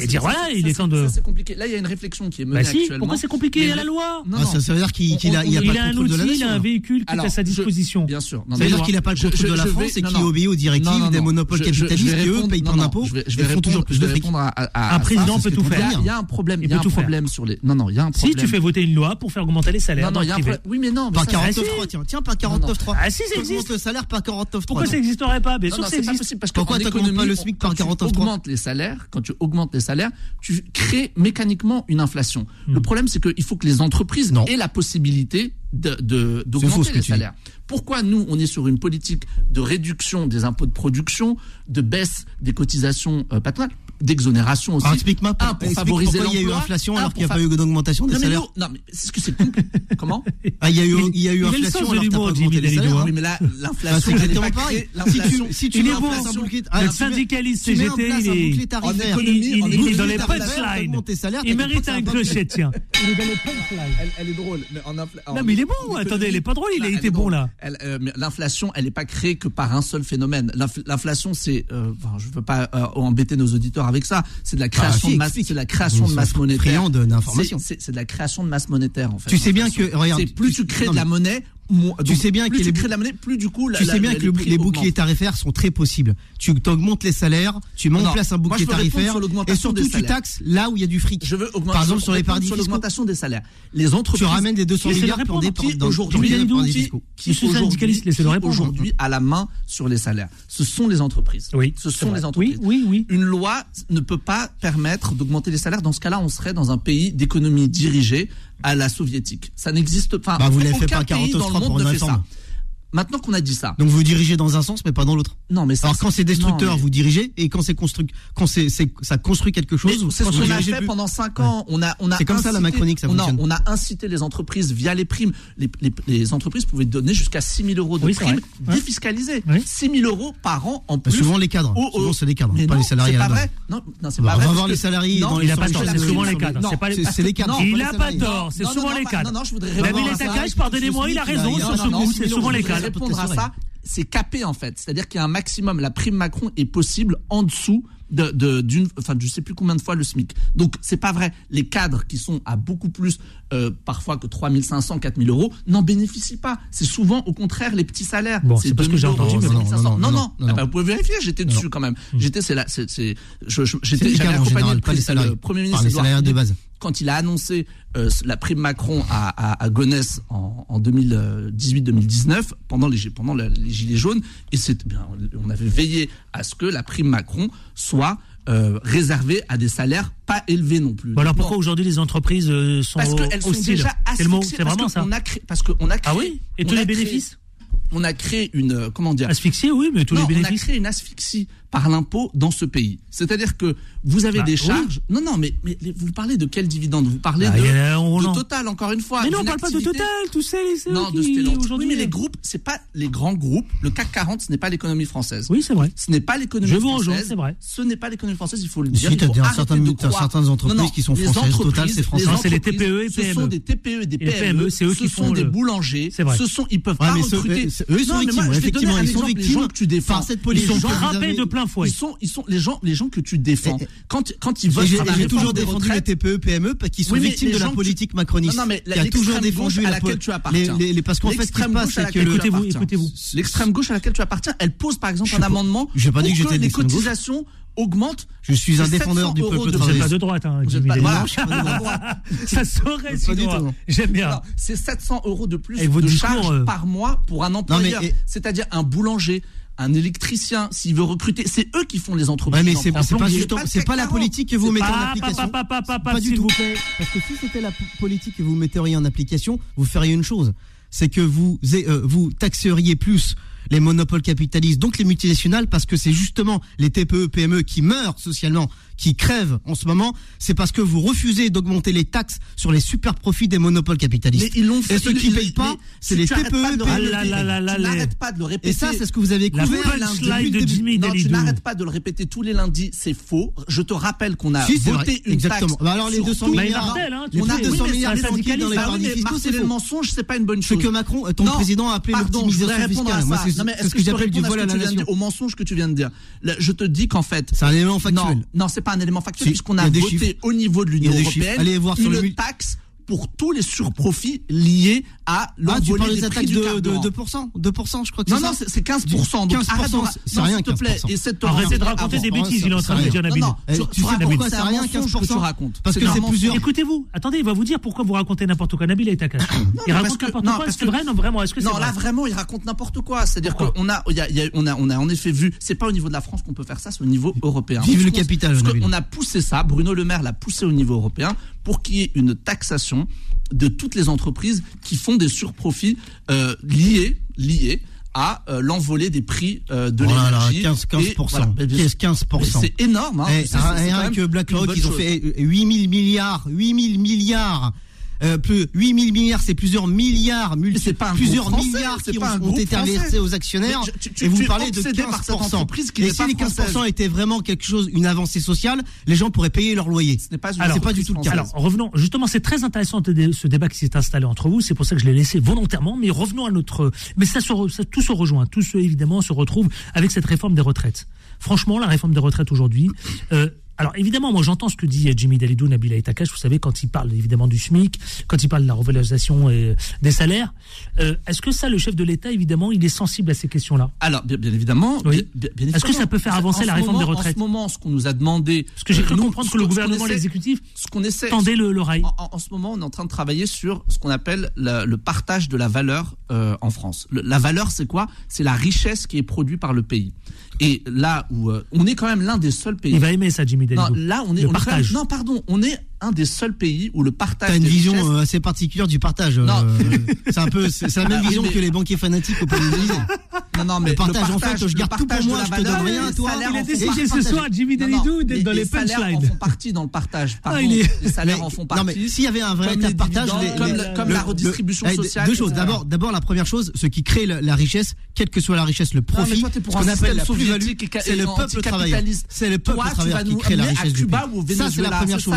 et dire voilà, il est temps de. C'est compliqué. Là, il y a une réflexion qui est menée bah actuellement. Pourquoi c'est compliqué Il y a la loi. Ah, ça veut dire qu'il a un outil, il a un véhicule qui est à sa disposition. Bien sûr. Ça veut dire qu'il n'a pas le contrôle de la France et qu'il obéit aux directives des monopoles capitalistes qui eux payent plein d'impôts. Je vais répondre à. Un président peut tout faire. Il y a un problème. Il y a un problème sur les. Non, non, il y a un problème. Si tu fais voter une loi pour faire augmenter les salaires. Non, non, il y a un problème. Oui, mais non. Par 49.3, tiens, tiens, par 49.3. Ah si, ça existe. le salaire par 49.3. Pourquoi ça existe n'existerait pas. Bien sûr, non. Pas possible, parce que Pourquoi tu pas le SMIC par 49 tu augmentes les salaires, quand tu augmentes les salaires, tu crées mécaniquement une inflation. Hmm. Le problème, c'est qu'il faut que les entreprises aient la possibilité d'augmenter les salaires. Pourquoi nous, on est sur une politique de réduction des impôts de production, de baisse des cotisations euh, patronales d'exonération aussi. Explique-moi pour, favoriser pourquoi il y a eu inflation alors qu'il n'y a pas eu d'augmentation des salaires. Non, mais c'est que c'est comment ah, il y a eu y a eu inflation là bah, l'inflation c'est. Si tu ah, syndicaliste Il mérite un tiens. Il. Elle est drôle il est bon. Attendez, il est pas drôle. Il a été bon, là. Euh, l'inflation, elle n'est pas créée que par un seul phénomène. L'inflation, c'est, euh, je ne veux pas euh, embêter nos auditeurs avec ça. C'est de la bah, création de masse, c'est la création de masse monétaire. C'est de la création de masse monétaire en fait. Tu sais bien que regarde, plus tu, crées de la monnaie, tu sais bien que les la monnaie, plus du coup. Les boucliers tarifaires sont très possibles. Tu augmentes les salaires, tu mets en place un bouclier tarifaire sur et surtout tu taxes là où il y a du fric. Je veux augmenter. Par exemple sur les paradis sur l'augmentation des salaires. Les entreprises. Tu ramènes des 200 milliards pour des aujourd'hui. Qui. Aujourd'hui, à la main sur les salaires, ce sont les entreprises. Oui. Ce sont les entreprises. Oui, oui. Une loi ne peut pas permettre d'augmenter les salaires. Dans ce cas-là, on serait dans un pays d'économie dirigée à la soviétique. Ça n'existe pas. Bah, vous l'avez fait pas 40 pays dans le monde ne fait ça. Maintenant qu'on a dit ça. Donc vous dirigez dans un sens, mais pas dans l'autre. Non, mais ça, Alors quand c'est destructeur, vous dirigez, et quand c'est construit, quand c'est, ça construit quelque chose. C'est ce qu'on a fait pendant 5 ans. On a, on a. C'est comme ça la Macronique, ça. On a, on a incité les entreprises via les primes. Les, entreprises pouvaient donner jusqu'à 6 000 euros de primes défiscalisées. Oui. 6 000 euros par an en bah, plus. Souvent les cadres. Souvent c'est les cadres, pas les salariés. C'est pas vrai. Non, c'est pas vrai. On va les salariés. Non, il a pas tort. Souvent les cadres. C'est les cadres. Il a pas tort. C'est souvent les cadres. Non, non, je voudrais. Daniel Takash, pardonnez-moi, il a raison. C'est souvent les cadres répondre à ça, c'est capé en fait. C'est-à-dire qu'il y a un maximum. La prime Macron est possible en dessous de, d'une, enfin, je sais plus combien de fois le SMIC. Donc, c'est pas vrai. Les cadres qui sont à beaucoup plus, euh, parfois que 3500, 4000 euros, n'en bénéficient pas. C'est souvent, au contraire, les petits salaires. C'est, parce que j'ai entendu, non, non, non, non, ah bah, vous pouvez vérifier, j'étais dessus quand même. J'étais, c'est là, c'est, accompagné le, premier ministre. Par les salariés de base quand il a annoncé euh, la prime Macron à, à, Gonesse en, en 2018-2019, pendant les, pendant les Gilets jaunes, et eh bien, on avait veillé à ce que la prime Macron soit euh, réservée à des salaires pas élevés non plus. Alors pourquoi aujourd'hui les entreprises euh, sont parce qu'elles sont déjà asphyxiées, parce, vraiment parce parce qu'on ah a créé, ah oui et tous les bénéfices on a créé une euh, comment dire asphyxie oui mais tous les bénéfices on a créé une asphyxie par l'impôt dans ce pays. C'est-à-dire que vous avez bah des charges. Non non mais, vous parlez de quel dividende vous parlez bah, de, de, Total encore une fois mais non on ne parle pas de Total tout ça les non de Stellantis. Mais les euh, groupes c'est pas les grands groupes. Le CAC 40 ce n'est pas l'économie française. Oui c'est vrai. Ce n'est pas l'économie française je vous c'est vrai. Ce n'est pas l'économie française il faut le dire. Si, il as certaines, certaines entreprises qui sont françaises Total c'est français. c'est les TPE et PME ce sont des TPE et des PME c'est eux qui font des boulangers. Ce sont ils peuvent pas recruter. Euh, eux, ils sont non, victimes. Moi, effectivement, ils sont victimes. Les gens que tu défends. Cette. Ils sont frappés de plein fouet. Ils sont, ils sont les gens, les gens que tu défends. Quand, quand ils votent. J'ai toujours défendu les TPE, PME, qui sont victimes de la politique macroniste. Non, mais a toujours défendu à laquelle tu appartiens. Parce qu'en fait, ce qui passe, que écoutez-vous, écoutez-vous. L'extrême gauche à laquelle tu appartiens, elle pose par exemple un amendement. J'ai pas que Les cotisations augmente. Je suis un défendeur du peuple de Vous n'êtes pas de droite, hein, Jimmy suis pas de droite. Ça saurait si J'aime bien. C'est 700 euros de plus de charge euh... par mois pour un employeur. C'est-à-dire un boulanger, un électricien, s'il veut recruter, c'est eux qui font les entreprises. Ouais, mais c'est pas, pas, la politique que vous mettez en application. Pas, du tout. Parce que si c'était la politique que vous metteriez en application, vous feriez une chose. C'est que vous, euh, vous taxeriez plus les monopoles capitalistes, donc les multinationales, parce que c'est justement les TPE, PME qui meurent socialement, qui crèvent en ce moment, c'est parce que vous refusez d'augmenter les taxes sur les super profits des monopoles capitalistes. Et ceux qui ne payent pas, c'est les TPE. Tu n'arrêtes pas de le répéter. Et ça, c'est ce que vous avez couvert lundi. Non, tu n'arrêtes pas de le répéter tous les lundis. C'est faux. Je te rappelle qu'on a voté une taxe. Bah alors les 200 milliards, hein, on a 200 milliards dans les bah paradis fiscaux. C'est le mensonge. C'est pas une bonne chose. C'est euh, que Macron, ton président a appelé l'optimisation fiscale. C'est ce que j'appelle du voile à la nation. Au mensonge que tu viens de dire? Je te dis qu'en fait. C'est un élément factuel. Non, c'est pas un élément factuel puisqu'on a, voté au niveau de l'Union européenne Allez voir sur une le... taxe pour tous les surprofits liés à ah, l'envolée ah, des, attaques prix de, du carburant. De, de 2%, 2%, je crois que c'est Non, non, c'est 15%. Donc 15%, arrête, c'est rien, s'il te plaît. Et cette Arrêtez de raconter des ah bêtises, il est en train de dire Nabil. Non, eh, tu sais pourquoi c'est rien 15% tu Parce que c'est plusieurs. Écoutez-vous, attendez, il va vous dire pourquoi vous racontez n'importe quoi. Nabil est à cache. Il raconte n'importe quoi. Est-ce que vrai Non, vraiment, Non, là vraiment, il raconte n'importe quoi. C'est-à-dire qu'on a en effet vu, c'est pas au niveau de la France qu'on peut faire ça, c'est au niveau européen. Vive le capital. On a poussé ça, Bruno Le Maire l'a poussé au niveau européen pour qu'il y ait une taxation de toutes les entreprises qui font des surprofits euh, liés, liés à euh, l'envolée des prix euh, de voilà, l'énergie. 15, 15%. Voilà, 15, 15%. C'est énorme. Hein, et, c'est, c'est, ah, c'est rien que BlackRock, ils ont chose. fait 8000 milliards, 8000 milliards plus 8 000 milliards, c'est plusieurs milliards, multi, pas plusieurs milliards qui pas ont, été versés aux actionnaires. Et vous parlez de 15%. Qui et si les 15% française. étaient vraiment quelque chose, une avancée sociale, les gens pourraient payer leur loyer. Ce n'est pas, du tout le cas. Alors revenons, justement, c'est très intéressant ce débat qui s'est installé entre vous. C'est pour ça que je l'ai laissé volontairement. Mais revenons à notre. Mais ça, se tout se rejoint, tout se évidemment se retrouve avec cette réforme des retraites. Franchement, la réforme des retraites aujourd'hui. Euh, alors évidemment, moi j'entends ce que dit euh, Jimmy Dalidou, Nabila Itakash, vous savez, quand il parle évidemment du SMIC, quand il parle de la revalorisation euh, des salaires. Euh, est-ce que ça, le chef de l'État, évidemment, il est sensible à ces questions-là? Alors, bien, évidemment. Est-ce que ça peut faire avancer la réforme des retraites? En ce moment, ce qu'on nous a demandé. Parce que j'ai cru comprendre que, que le gouvernement, l'exécutif, tendait l'oreille. En, en, ce moment, on est en train de travailler sur ce qu'on appelle le partage de la valeur en France. La valeur, c'est quoi? C'est la richesse qui est produite par le pays. Et là où euh, on est quand même l'un des seuls pays. Il va aimer ça, Jimmy Delgo. Non, là on est, le on partage. Non, pardon, on est un des seuls pays où le partage. T'as une vision euh, assez particulière du partage. Euh, non. Euh, c'est un peu, c'est la même vision que les banquiers fanatiques au pays Non, non, mais le partage, en fait, je garde tout pour moi, je te donne rien à toi. Il est décidé ce soir, Jimmy Delidou, d'être dans les, punchlines. Les salaires en font partie dans le partage. Ah, pardon, ah, est... Les salaires en font partie. Non, mais s'il y avait un vrai comme partage, comme, la, redistribution eh, sociale. Deux choses. D'abord, la première chose, ce qui crée la, richesse, quelle que soit la richesse, le profit, non, qu'on appelle la plus-value, c'est le peuple travailleur. C'est le peuple travailleur qui crée la richesse. À Cuba ou c'est la première chose.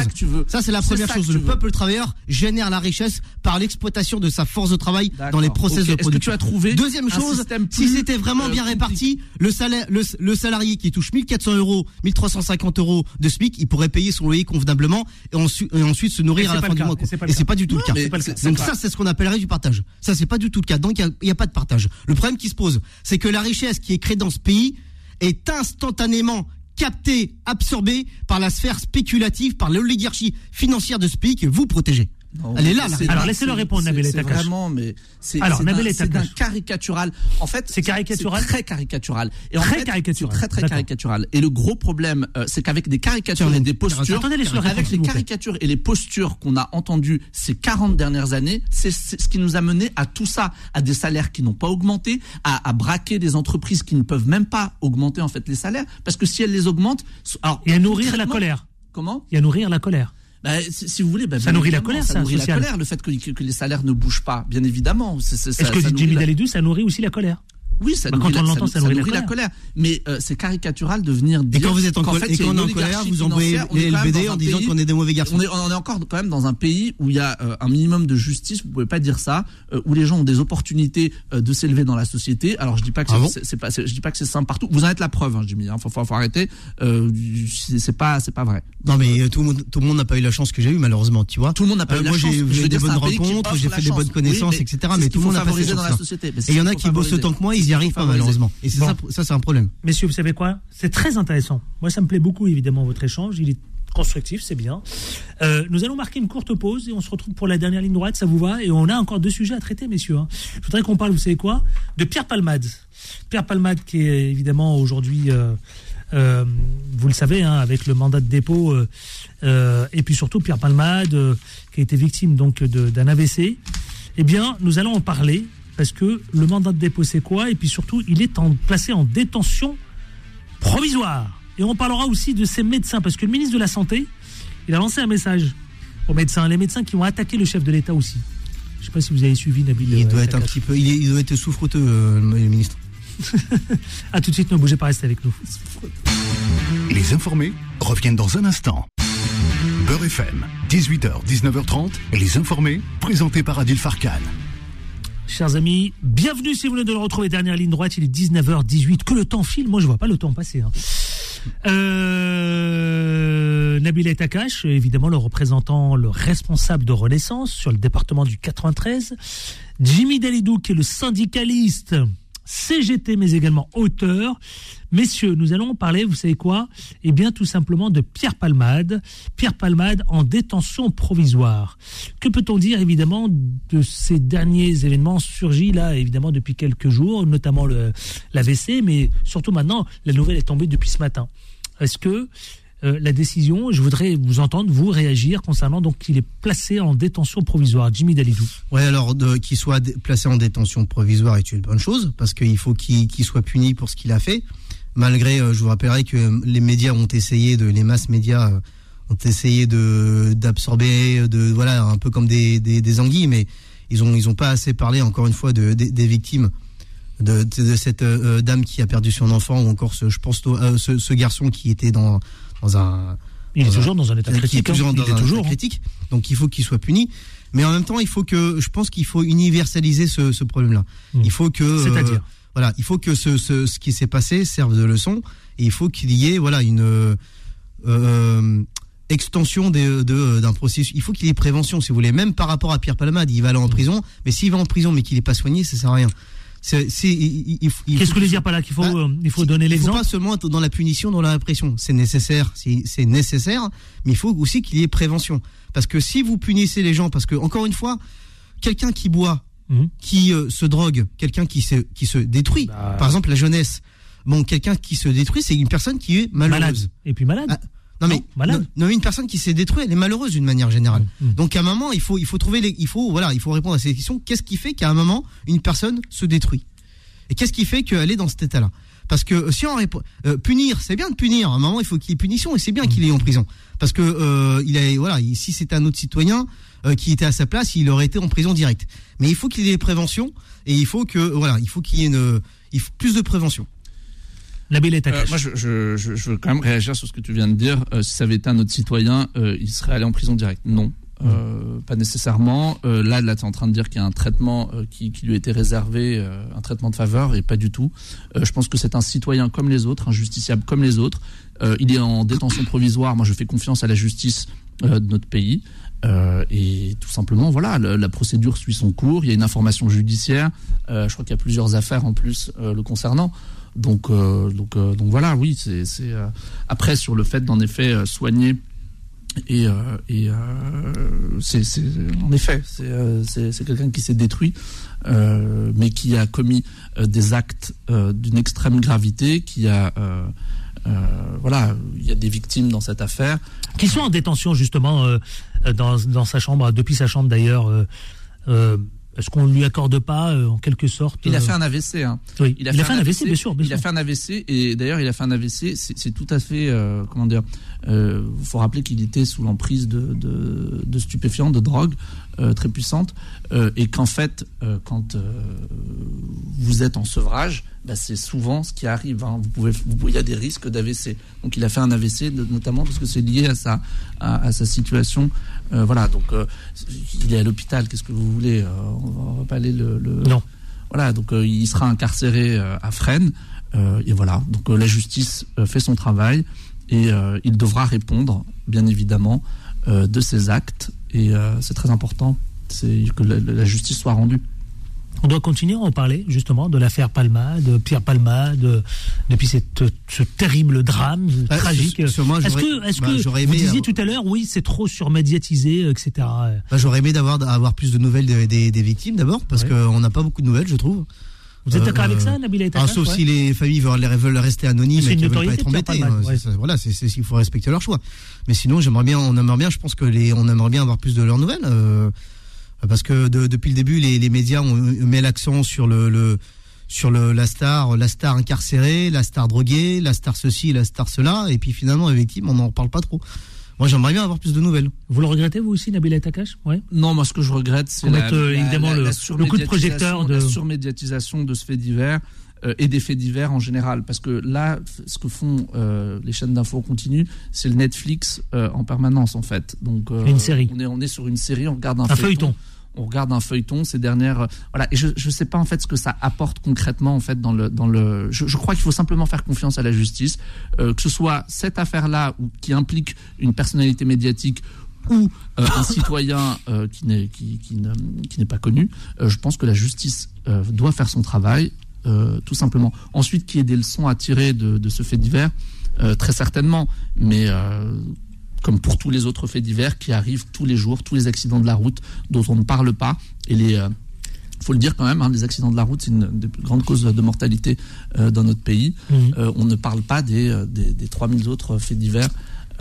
Ça, c'est la première chose. Le peuple travailleur génère la richesse par l'exploitation de sa force de travail dans les process de production. Que tu as Deuxième chose, si c'était vraiment bien réparti, le, salaire, le, salarié qui touche 1400 euros, 1350 euros de SMIC, il pourrait payer son loyer convenablement et, ensuite, se nourrir à la fin du mois. Et c'est pas, du tout le cas. Donc ça, c'est ce qu'on appellerait du partage. Ça, c'est pas du tout le cas. Donc il n'y a pas de partage. Le problème qui se pose, c'est que la richesse qui est créée dans ce pays est instantanément capté, absorbé par la sphère spéculative, par l'oligarchie financière de ce que vous protégez. Non, Elle est là. Alors laissez-le répondre, Nabil C'est vraiment, mais c'est d'un caricatural. En fait, c'est caricatural, très caricatural. Et très caricatural, très très caricatural. Et le gros problème, euh, c'est qu'avec des caricatures et des postures, Attendez, avec répondre, les caricatures et les postures qu'on a entendues ces 40 dernières années, c'est ce qui nous a mené à tout ça, à des salaires qui n'ont pas augmenté, à, braquer des entreprises qui ne peuvent même pas augmenter en fait les salaires, parce que si elles les augmentent, alors, et à nourrir la colère. Comment? Il Et à nourrir la colère. Bah, si vous voulez, bah, ça nourrit la colère. Ça, nourrit la colère, le fait que, les salaires ne bougent pas, bien évidemment. Est-ce que Jimmy la... Ça nourrit aussi la colère? Oui, ça bah nourrit, quand on l'entend, ça, ça, nourrit, la, la, colère. Mais euh, c'est caricatural de venir dire. Et quand vous êtes en, colère, qu en colère, vous envoyez les LBD en disant qu'on est des mauvais garçons. On est, on est, encore quand même dans un pays où il y a euh, un minimum de justice. Vous pouvez pas dire ça. Euh, où les gens ont des opportunités de s'élever dans la société. Alors je dis pas que ah dis pas que c'est simple partout. Vous en êtes la preuve, hein, Jimmy. Hein, faut, faut, arrêter. c'est pas, c'est pas vrai. Non, mais tout le monde, tout le monde n'a pas eu la chance que j'ai eu malheureusement. Tu vois. Tout le monde n'a pas eu la chance. Moi, j'ai eu des bonnes rencontres, j'ai fait des bonnes connaissances, etc. Mais tout le monde n'a pas eu la chance. Et il y en a qui bossent autant que moi ils n'y arrivent pas ah, malheureusement. Et ça, c'est un problème. Messieurs, vous savez quoi? C'est très intéressant. Moi, ça me plaît beaucoup évidemment votre échange. Il est constructif, c'est bien. Euh, nous allons marquer une courte pause et on se retrouve pour la dernière ligne droite, ça vous va? Et on a encore deux sujets à traiter, messieurs. Hein. Je voudrais qu'on parle, vous savez quoi? De Pierre Palmade. Pierre Palmade qui est évidemment aujourd'hui, euh, euh, vous le savez, hein, avec le mandat de dépôt, et puis surtout Pierre Palmade qui a été victime d'un AVC. Eh bien, nous allons en parler parce que le mandat de dépôt, c'est quoi? Et puis surtout, il est placé en détention provisoire. Et on parlera aussi de ces médecins, parce que le ministre de la Santé, il a lancé un message aux médecins, les médecins qui ont attaqué le chef de l'État aussi. Je ne sais pas si vous avez suivi Nabil. Il euh, doit être un petit peu, il, doit être souffreteux, euh, le ministre. à tout de suite, ne bougez pas, restez avec nous. Les informés reviennent dans un instant. Beurre FM, 18h, 19h30. Les informés, présentés par Adil Farkan. Chers amis, bienvenue si vous venez de le retrouver. Dernière ligne droite, il est 19h18. Que le temps file, moi je vois pas le temps passer. Hein. Euh, Nabil évidemment le représentant, le responsable de Renaissance sur le département du 93. Jimmy Dalidou, qui est le syndicaliste CGT, mais également auteur. Messieurs, nous allons parler, vous savez quoi? Eh bien, tout simplement de Pierre Palmade. Pierre Palmade en détention provisoire. Que peut-on dire, évidemment, de ces derniers événements surgis, là, évidemment, depuis quelques jours, notamment l'AVC, mais surtout maintenant, la nouvelle est tombée depuis ce matin? Est-ce que euh, la décision, je voudrais vous entendre, vous réagir concernant donc qu'il est placé en détention provisoire. Jimmy Dalidou. Ouais, alors qu'il soit placé en détention provisoire est une bonne chose parce qu'il faut qu'il soit puni pour ce qu'il a fait. Malgré, euh, je vous rappellerai que les médias ont essayé les masses médias euh, ont essayé d'absorber, voilà, un peu comme des, anguilles, mais ils ont ils ont pas assez parlé encore une fois de, des victimes. De, cette dame qui a perdu son enfant ou encore je pense ce garçon qui était dans dans un. Il est toujours dans un état critique. Hein. il est un toujours état critique. Donc il faut qu'il soit puni. Mais en même temps, il faut que, je pense qu'il faut universaliser ce, ce problème-là. Mmh. Il faut que. C'est-à-dire. Euh, voilà, il faut que ce, ce, ce qui s'est passé serve de leçon. Et il faut qu'il y ait, voilà, une. Euh, euh extension d'un de, d'un processus. Il faut qu'il y ait prévention, si vous voulez. Même par rapport à Pierre Palmade, il va aller en prison. Mais s'il va en prison, mais qu'il n'est pas soigné, ça sert à rien. Qu'est-ce que voulez dire par là qu'il faut, Bah, euh, il faut donner l'exemple Il faut pas seulement être dans la punition, dans la répression. C'est nécessaire, c'est nécessaire, mais il faut aussi qu'il y ait prévention. Parce que si vous punissez les gens, parce que encore une fois, quelqu'un qui boit, Mhm. qui euh, se drogue, quelqu'un qui se qui se détruit, Bah. par exemple la jeunesse. Bon, quelqu'un qui se détruit, c'est une personne qui est malheureuse. Malade. Et puis malade. Ah, non mais malade. Non, non, une personne qui s'est détruite, elle est malheureuse d'une manière générale. Donc à un moment, il faut il faut trouver les, il faut voilà, il faut répondre à ces questions. Qu'est-ce qui fait qu'à un moment une personne se détruit? Et qu'est-ce qui fait qu'elle est dans cet état-là? Parce que si on répond, euh, punir, c'est bien de punir. À un moment, il faut qu'il y ait punition et c'est bien qu'il est en prison. Parce que euh, il a voilà, il- si c'était un autre citoyen euh, qui était à sa place, il aurait été en prison direct. Mais il faut qu'il y ait prévention et il faut que voilà, il faut qu'il y ait une il faut plus de prévention. Nabil Euh, moi, je, je, je, je veux quand même réagir sur ce que tu viens de dire. Euh, si ça avait été un autre citoyen, euh, il serait allé en prison direct. Non. Euh, pas nécessairement. Euh, là, là, tu es en train de dire qu'il y a un traitement euh, qui, qui lui a été réservé, un traitement de faveur, et pas du tout. Je pense que c'est un citoyen comme les autres, un justiciable comme les autres. Il est en détention provisoire. Moi, je fais confiance à la justice de notre pays. Et tout simplement, voilà, le- la procédure suit son cours. Il y a une information judiciaire. Je crois qu'il y a plusieurs affaires en plus le concernant. Donc, euh, donc, euh, donc voilà, oui. C'est, euh, après sur le fait d'en effet soigner et, et c'est, en effet c'est, quelqu'un qui s'est détruit, mais qui a commis des actes d'une extrême gravité, qui a voilà, il y a des victimes dans cette affaire. Qui sont en détention justement dans, dans sa chambre, depuis sa chambre d'ailleurs. Est-ce qu'on ne lui accorde pas euh, en quelque sorte Il a euh, fait un AVC. Hein. Oui, il a fait un AVC, bien sûr, bien il a fait un AVC et d'ailleurs il a fait un AVC. C'est c'est tout à fait euh, comment dire. Il faut rappeler qu'il était sous l'emprise de, de, de stupéfiants, de drogues euh, très puissantes, euh, et qu'en fait, euh, quand euh, vous êtes en sevrage, bah, c'est souvent ce qui arrive. hein. Vous pouvez, vous pouvez- il y a des risques d'AVC. Donc il a fait un AVC, notamment parce que c'est lié à sa, à, à sa situation. Euh, voilà. Donc euh, il est à l'hôpital. Qu'est-ce que vous voulez Euh, on, va, pas aller le. le- Non. Voilà. Donc euh, il sera incarcéré euh, à Fresnes. Euh, et voilà. Donc euh, la justice euh, fait son travail et euh, il devra répondre, bien évidemment, euh, de ses actes. Et euh, c'est très important, que la, la justice soit rendue. On doit continuer à en parler justement de l'affaire Palma, de Pierre Palma, de, depuis cette, ce terrible drame tragique. Est-ce que, est-ce bah, que vous disiez tout à l'heure, oui, c'est trop surmédiatisé, etc. Bah, J'aurais aimé d'avoir avoir plus de nouvelles des, des- des victimes d'abord, parce Ouais. qu'on n'a pas beaucoup de nouvelles, je trouve. Vous êtes d'accord avec ça, Nabil ah, Sauf ouais si les familles veulent, veulent rester anonymes et qu'elles veulent pas être embêtées. Hein. ouais. C'est ça, Voilà, c'est il faut respecter leur choix. Mais sinon, j'aimerais bien, on aimerait bien, je pense que les, on aimerait bien avoir plus de leurs nouvelles, euh, parce que de- depuis le début, les, les médias ont mis l'accent sur le, le sur le, la star, la star incarcérée, la star droguée, la star ceci, la star cela, et puis finalement, les victimes, on n'en parle pas trop. Moi, j'aimerais bien avoir plus de nouvelles. Vous le regrettez, vous aussi, Nabil Aitakas ouais. Non, moi ce que je regrette, c'est Qu'on la, mette, euh, la- évidemment, la- le- la le coup de projecteur de- la surmédiatisation de ce fait divers euh, et des faits divers en général. Parce que là, ce que font euh, les chaînes d'infos continue, c'est le Netflix euh, en permanence en fait. Donc euh, Une série. On est, on est sur une série, on regarde un, Un feuilleton. On regarde un feuilleton ces dernières, euh, voilà. Et je je sais pas en fait ce que ça apporte concrètement en fait dans le. Je, crois qu'il faut simplement faire confiance à la justice, euh, que ce soit cette affaire-là ou qui implique une personnalité médiatique ou euh, un citoyen qui n'est qui, qui ne- n'est pas connu, je pense que la justice doit faire son travail, tout simplement. Ensuite, qu'il y ait des leçons à tirer de, de ce fait divers, très certainement, mais comme pour tous les autres faits divers qui arrivent tous les jours, tous les accidents de la route dont on ne parle pas, et les euh, faut le dire quand même, hein, les accidents de la route, c'est une des plus grandes causes de mortalité euh, dans notre pays. Mhm. Euh, on ne parle pas des, des, des 3000 autres faits divers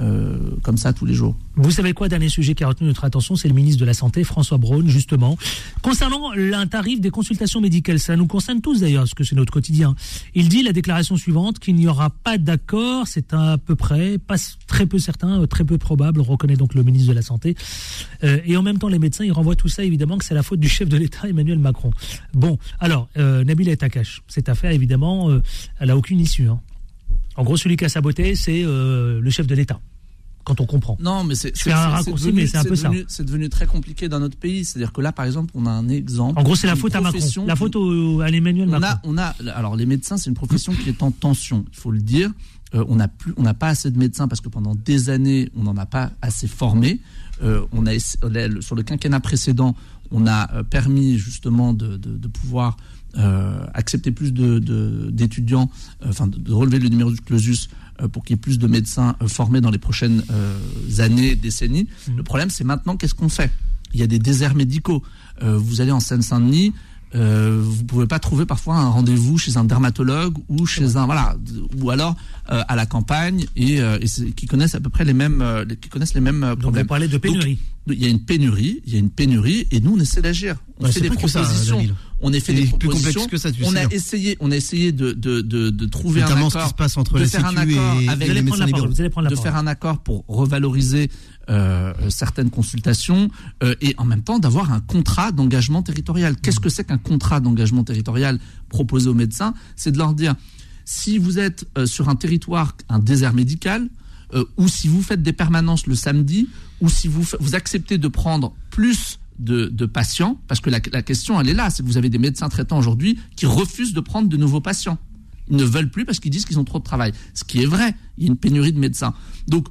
euh, comme ça tous les jours. Vous savez quoi, dernier sujet qui a retenu notre attention, c'est le ministre de la Santé, François Braun, justement. Concernant un tarif des consultations médicales, ça nous concerne tous d'ailleurs, parce que c'est notre quotidien. Il dit la déclaration suivante qu'il n'y aura pas d'accord, c'est à peu près, pas très peu certain, euh, très peu probable, reconnaît donc le ministre de la Santé. Euh, et en même temps, les médecins, ils renvoient tout ça évidemment que c'est la faute du chef de l'État, Emmanuel Macron. Bon, alors, euh, Nabila Takash, cette affaire, évidemment, elle a aucune issue. hein. En gros, celui qui a saboté, c'est le chef de l'État, quand on comprend. Non, mais c'est un raccourci, devenu- mais c'est un peu ça. devenu- C'est devenu très compliqué dans notre pays. C'est-à-dire que là, par exemple, on a un exemple. En gros, c'est la faute à Macron. La faute au- à Emmanuel on Macron. a, on a, alors les médecins, c'est une profession qui est en tension. Il faut le dire. Euh, on n'a plus, on n'a pas assez de médecins parce que pendant des années, on n'en a pas assez formé. Euh, on a sur le quinquennat précédent, on a euh, permis justement de, de- de pouvoir euh, accepter plus de- de- d'étudiants, euh, enfin de, de relever le numéro du clausus pour qu'il y ait plus de médecins euh, formés dans les prochaines euh, années, décennies. Le problème, c'est maintenant qu'est-ce qu'on fait? Il y a des déserts médicaux. Euh, vous allez en Seine-Saint-Denis. Euh, vous pouvez pas trouver parfois un rendez-vous chez un dermatologue ou chez un voilà ou alors euh, à la campagne et, euh, et qui connaissent à peu près les mêmes euh, les- qui connaissent les mêmes euh, problèmes. vous parlez de pénurie. Donc, il y a une pénurie, il y a une pénurie et nous on essaie d'agir. On Ouais, fait des ça, propositions. Daryl. on a fait des propositions. que ça, tu on sais, a essayé on a essayé de de de, de trouver Notamment un ce qui accord se passe entre de faire un accord et avec les de médecins libéraux. La faire un accord pour revaloriser euh, certaines consultations euh, et en même temps d'avoir un contrat d'engagement territorial. Qu'est-ce que c'est qu'un contrat d'engagement territorial proposé aux médecins? C'est de leur dire si vous êtes euh, sur un territoire, un désert médical, ou si vous faites des permanences le samedi, ou si vous, vous acceptez de prendre plus de, patients, parce que la, la question, elle est là, c'est que vous avez des médecins traitants aujourd'hui qui refusent de prendre de nouveaux patients. Ils ne veulent plus parce qu'ils disent qu'ils ont trop de travail. Ce qui est vrai, il y a une pénurie de médecins. Donc,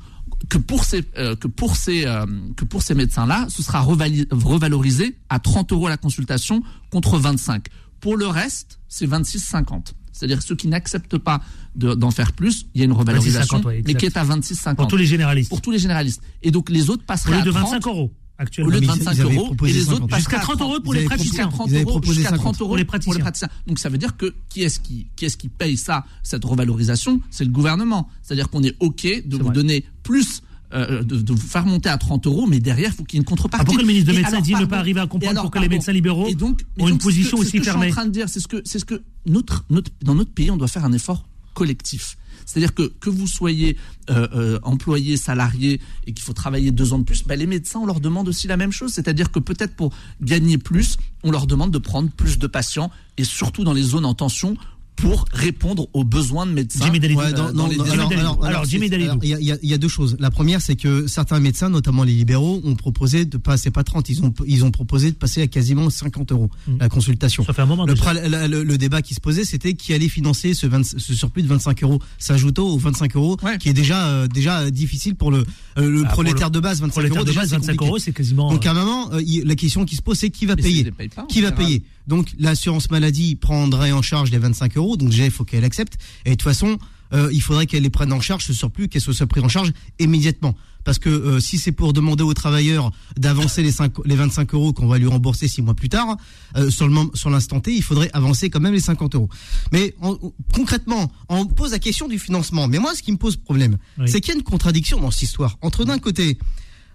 que pour ces, euh, que pour ces, euh, que pour ces médecins-là, ce sera revalorisé à 30 euros la consultation contre 25. Pour le reste, c'est 26,50. C'est-à-dire ceux qui n'acceptent pas de- d'en faire plus, il y a une revalorisation, 26,50, ouais, mais qui est à 26,50. Pour tous les généralistes. Pour tous les généralistes. Et donc les autres Au passeraient lieu à de 30, 25 euros actuellement. au lieu de Mais ils- 25 ils avaient euros, et les autres 50. passeraient Jusqu'à à 30 euros pour les praticiens. Jusqu'à 30 Ils avaient euros, proposé jusqu'à 50 30 euros pour les pour les praticiens. Donc ça veut dire que qui est-ce qui, qui est-ce qui paye ça, cette revalorisation C'est le gouvernement. C'est-à-dire qu'on est OK de vous vrai. donner plus, euh, de, de vous faire monter à 30 euros, mais derrière, il faut qu'il y ait une contrepartie. Ah, pourquoi le ministre de Médecins alors, dit ne pas arriver à comprendre alors, pourquoi les pardon, médecins libéraux et donc, mais ont une donc, ce que- position c'est ce aussi que Je fermée suis en train de dire, c'est ce que, ce que notre, notre, dans notre pays, on doit faire un effort collectif. C'est-à-dire que que vous soyez euh, euh, employé, salarié et qu'il faut travailler deux ans de plus, bah, les médecins, on leur demande aussi la même chose. C'est-à-dire que peut-être pour gagner plus, on leur demande de prendre plus de patients et surtout dans les zones en tension pour répondre aux besoins de médecins. Jimmy Dalidou. euh, Ouais, dans déserts. alors, alors, Alors, alors, Jimmy Dalidou. Il y, a- y y deux choses. La première, c'est que certains médecins, notamment les libéraux, ont proposé de passer pas 30, ils ont, ils ont proposé de passer à quasiment 50 euros Mm. la consultation. Ça fait un moment Le, déjà. pra- le, le- le débat qui se posait, c'était qui allait financer ce, 20 ce surplus de 25 euros, s'ajoutant aux 25 euros, Ouais. qui est déjà euh, déjà euh, difficile pour le, euh, le Ah, prolétaire le- de base. 25 Prolétaire euros, de déjà, base, c'est 25 compliqué. euros, c'est quasiment. Donc euh, à un moment, euh, la question qui se pose, c'est qui va payer Qui va payer Donc l'assurance maladie prendrait en charge les 25 euros, donc déjà il faut qu'elle accepte. Et de toute façon, euh, il faudrait qu'elle les prenne en charge, ce surplus, qu'elle se soit pris en charge immédiatement. Parce que euh, si c'est pour demander aux travailleurs d'avancer les, 5 les 25 euros qu'on va lui rembourser six mois plus tard, euh, sur le mom- sur l'instant T, il faudrait avancer quand même les 50 euros. Mais en- concrètement, on pose la question du financement. Mais moi, ce qui me pose problème, Oui. c'est qu'il y a une contradiction dans cette histoire. Entre d'un côté,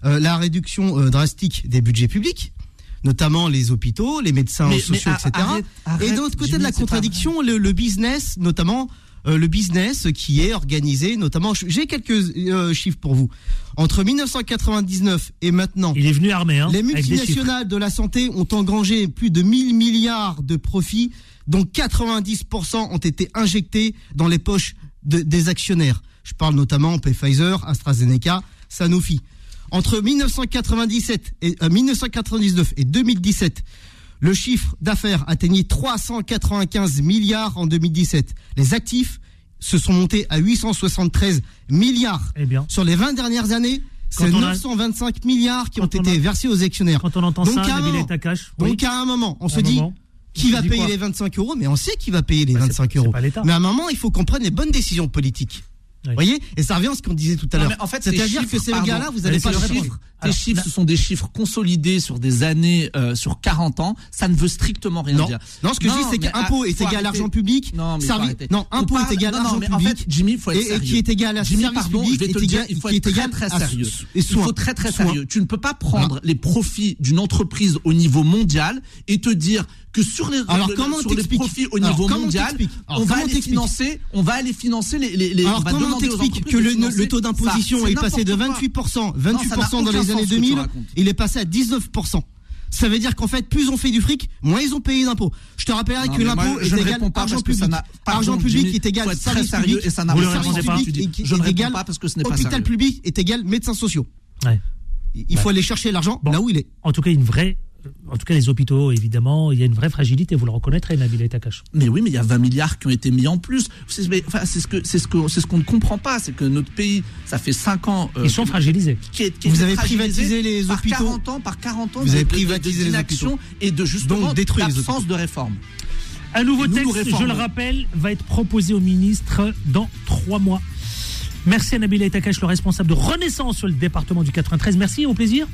la réduction drastique des budgets publics, notamment les hôpitaux, les médecins Mais- sociaux, mais etc. arrête- arrête, et de l'autre côté Jimmy, de la contradiction, le, le business, notamment euh, le business qui est organisé, notamment, j'ai quelques euh, chiffres pour vous. Entre 1999 et maintenant, Il est venu armé, hein, les multinationales de la santé ont engrangé plus de 1000 milliards de profits, dont 90% ont été injectés dans les poches de- des actionnaires. Je parle notamment de Pfizer, AstraZeneca, Sanofi. Entre 1997 et euh, 1999 et 2017, le chiffre d'affaires atteignait 395 milliards en 2017. Les actifs se sont montés à 873 milliards. Eh bien. Sur les 20 dernières années, c'est Quand on a- 925 milliards qui ont Quand été a- versés aux actionnaires. Quand on entend Donc, ça, à un moment- Takash, donc à un moment, on se dit qui va payer les 25 euros, mais on sait qui va payer les Bah, c'est 25 pas- euros. Mais à un moment, il faut qu'on prenne les bonnes décisions politiques. Vous voyez Et ça revient à ce qu'on disait tout à l'heure. en fait, ces C'est-à-dire que ces gars-là, vous n'allez pas chiffres, chiffres. Ces chiffres, ce sont des chiffres consolidés sur des années, euh, sur 40 ans. Ça ne veut strictement rien Non. dire. Non, ce que je dis, c'est qu'impôt ah, est égal à arrêter. argent public. Non, mais servi- non, On impôt est égal à non, non, argent mais en public. fait, Jimmy, il faut être et- et sérieux. qui est égal à Jimmy, service pardon, public je vais te le dire, il faut être très très sérieux. Il faut très très Soin. sérieux. Tu ne peux pas prendre les profits d'une entreprise au niveau mondial et te dire que sur les Alors, le- comment sur les t'expliques profits au Alors, niveau comment mondial, Alors, on va aller financer, on va aller financer les les, les Alors on va comment t'expliques que le, le taux d'imposition ça est passé de n'importe quoi. 28%, Non, ça 28% dans les années ce que tu 2000, racontes. il est passé à 19%. Ça veut dire qu'en fait, plus on fait du fric, moins ils ont payé d'impôts. Je te rappellerai Non, que l'impôt je est égal pas argent ça public. pardon, Argent public Jimmy, est égal service sérieux public. et ça n'a égal pas parce que ce n'est pas hôpital public est égal médecins sociaux. Ouais. Il faut aller chercher l'argent là où il est. En tout cas, une vraie. En tout cas, les hôpitaux, évidemment, il y a une vraie fragilité, vous le reconnaîtrez, Nabil Takash. Mais oui, mais il y a 20 milliards qui ont été mis en plus. C'est mais, enfin, c'est ce que c'est ce que c'est ce qu'on ne comprend pas, c'est que notre pays, ça fait 5 ans. euh, Ils sont fragilisés. qui est- qui Vous avez privatisé les par hôpitaux. 40 ans, par 40 ans. Vous de- avez de- de- privatisé d'inaction hôpitaux. et de justement l'absence de réforme. Un nouveau Et nous texte, je le rappelle, va être proposé au ministre dans trois mois. Merci à Nabil Takash, le responsable de Renaissance sur le département du 93. Merci, au plaisir.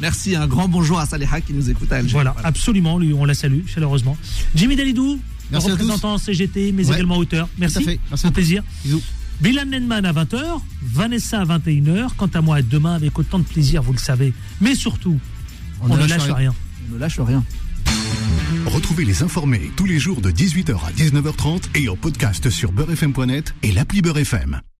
Merci, un grand bonjour à Saleha qui nous écoute à Alger. Voilà, absolument, lui, on la salue chaleureusement. Jimmy Dalidou, Merci représentant CGT, mais Ouais. également auteur. Merci, Tout à fait. Merci au à tous. plaisir. Bisous. Bilan Nenman à 20h, Vanessa à 21h. Quant à moi, à demain avec autant de plaisir, vous le savez. Mais surtout, on, ne lâche rien. On ne lâche rien. Retrouvez les informés tous les jours de 18h à 19h30 et en podcast sur beurrefm.net et l'appli Beurrefm.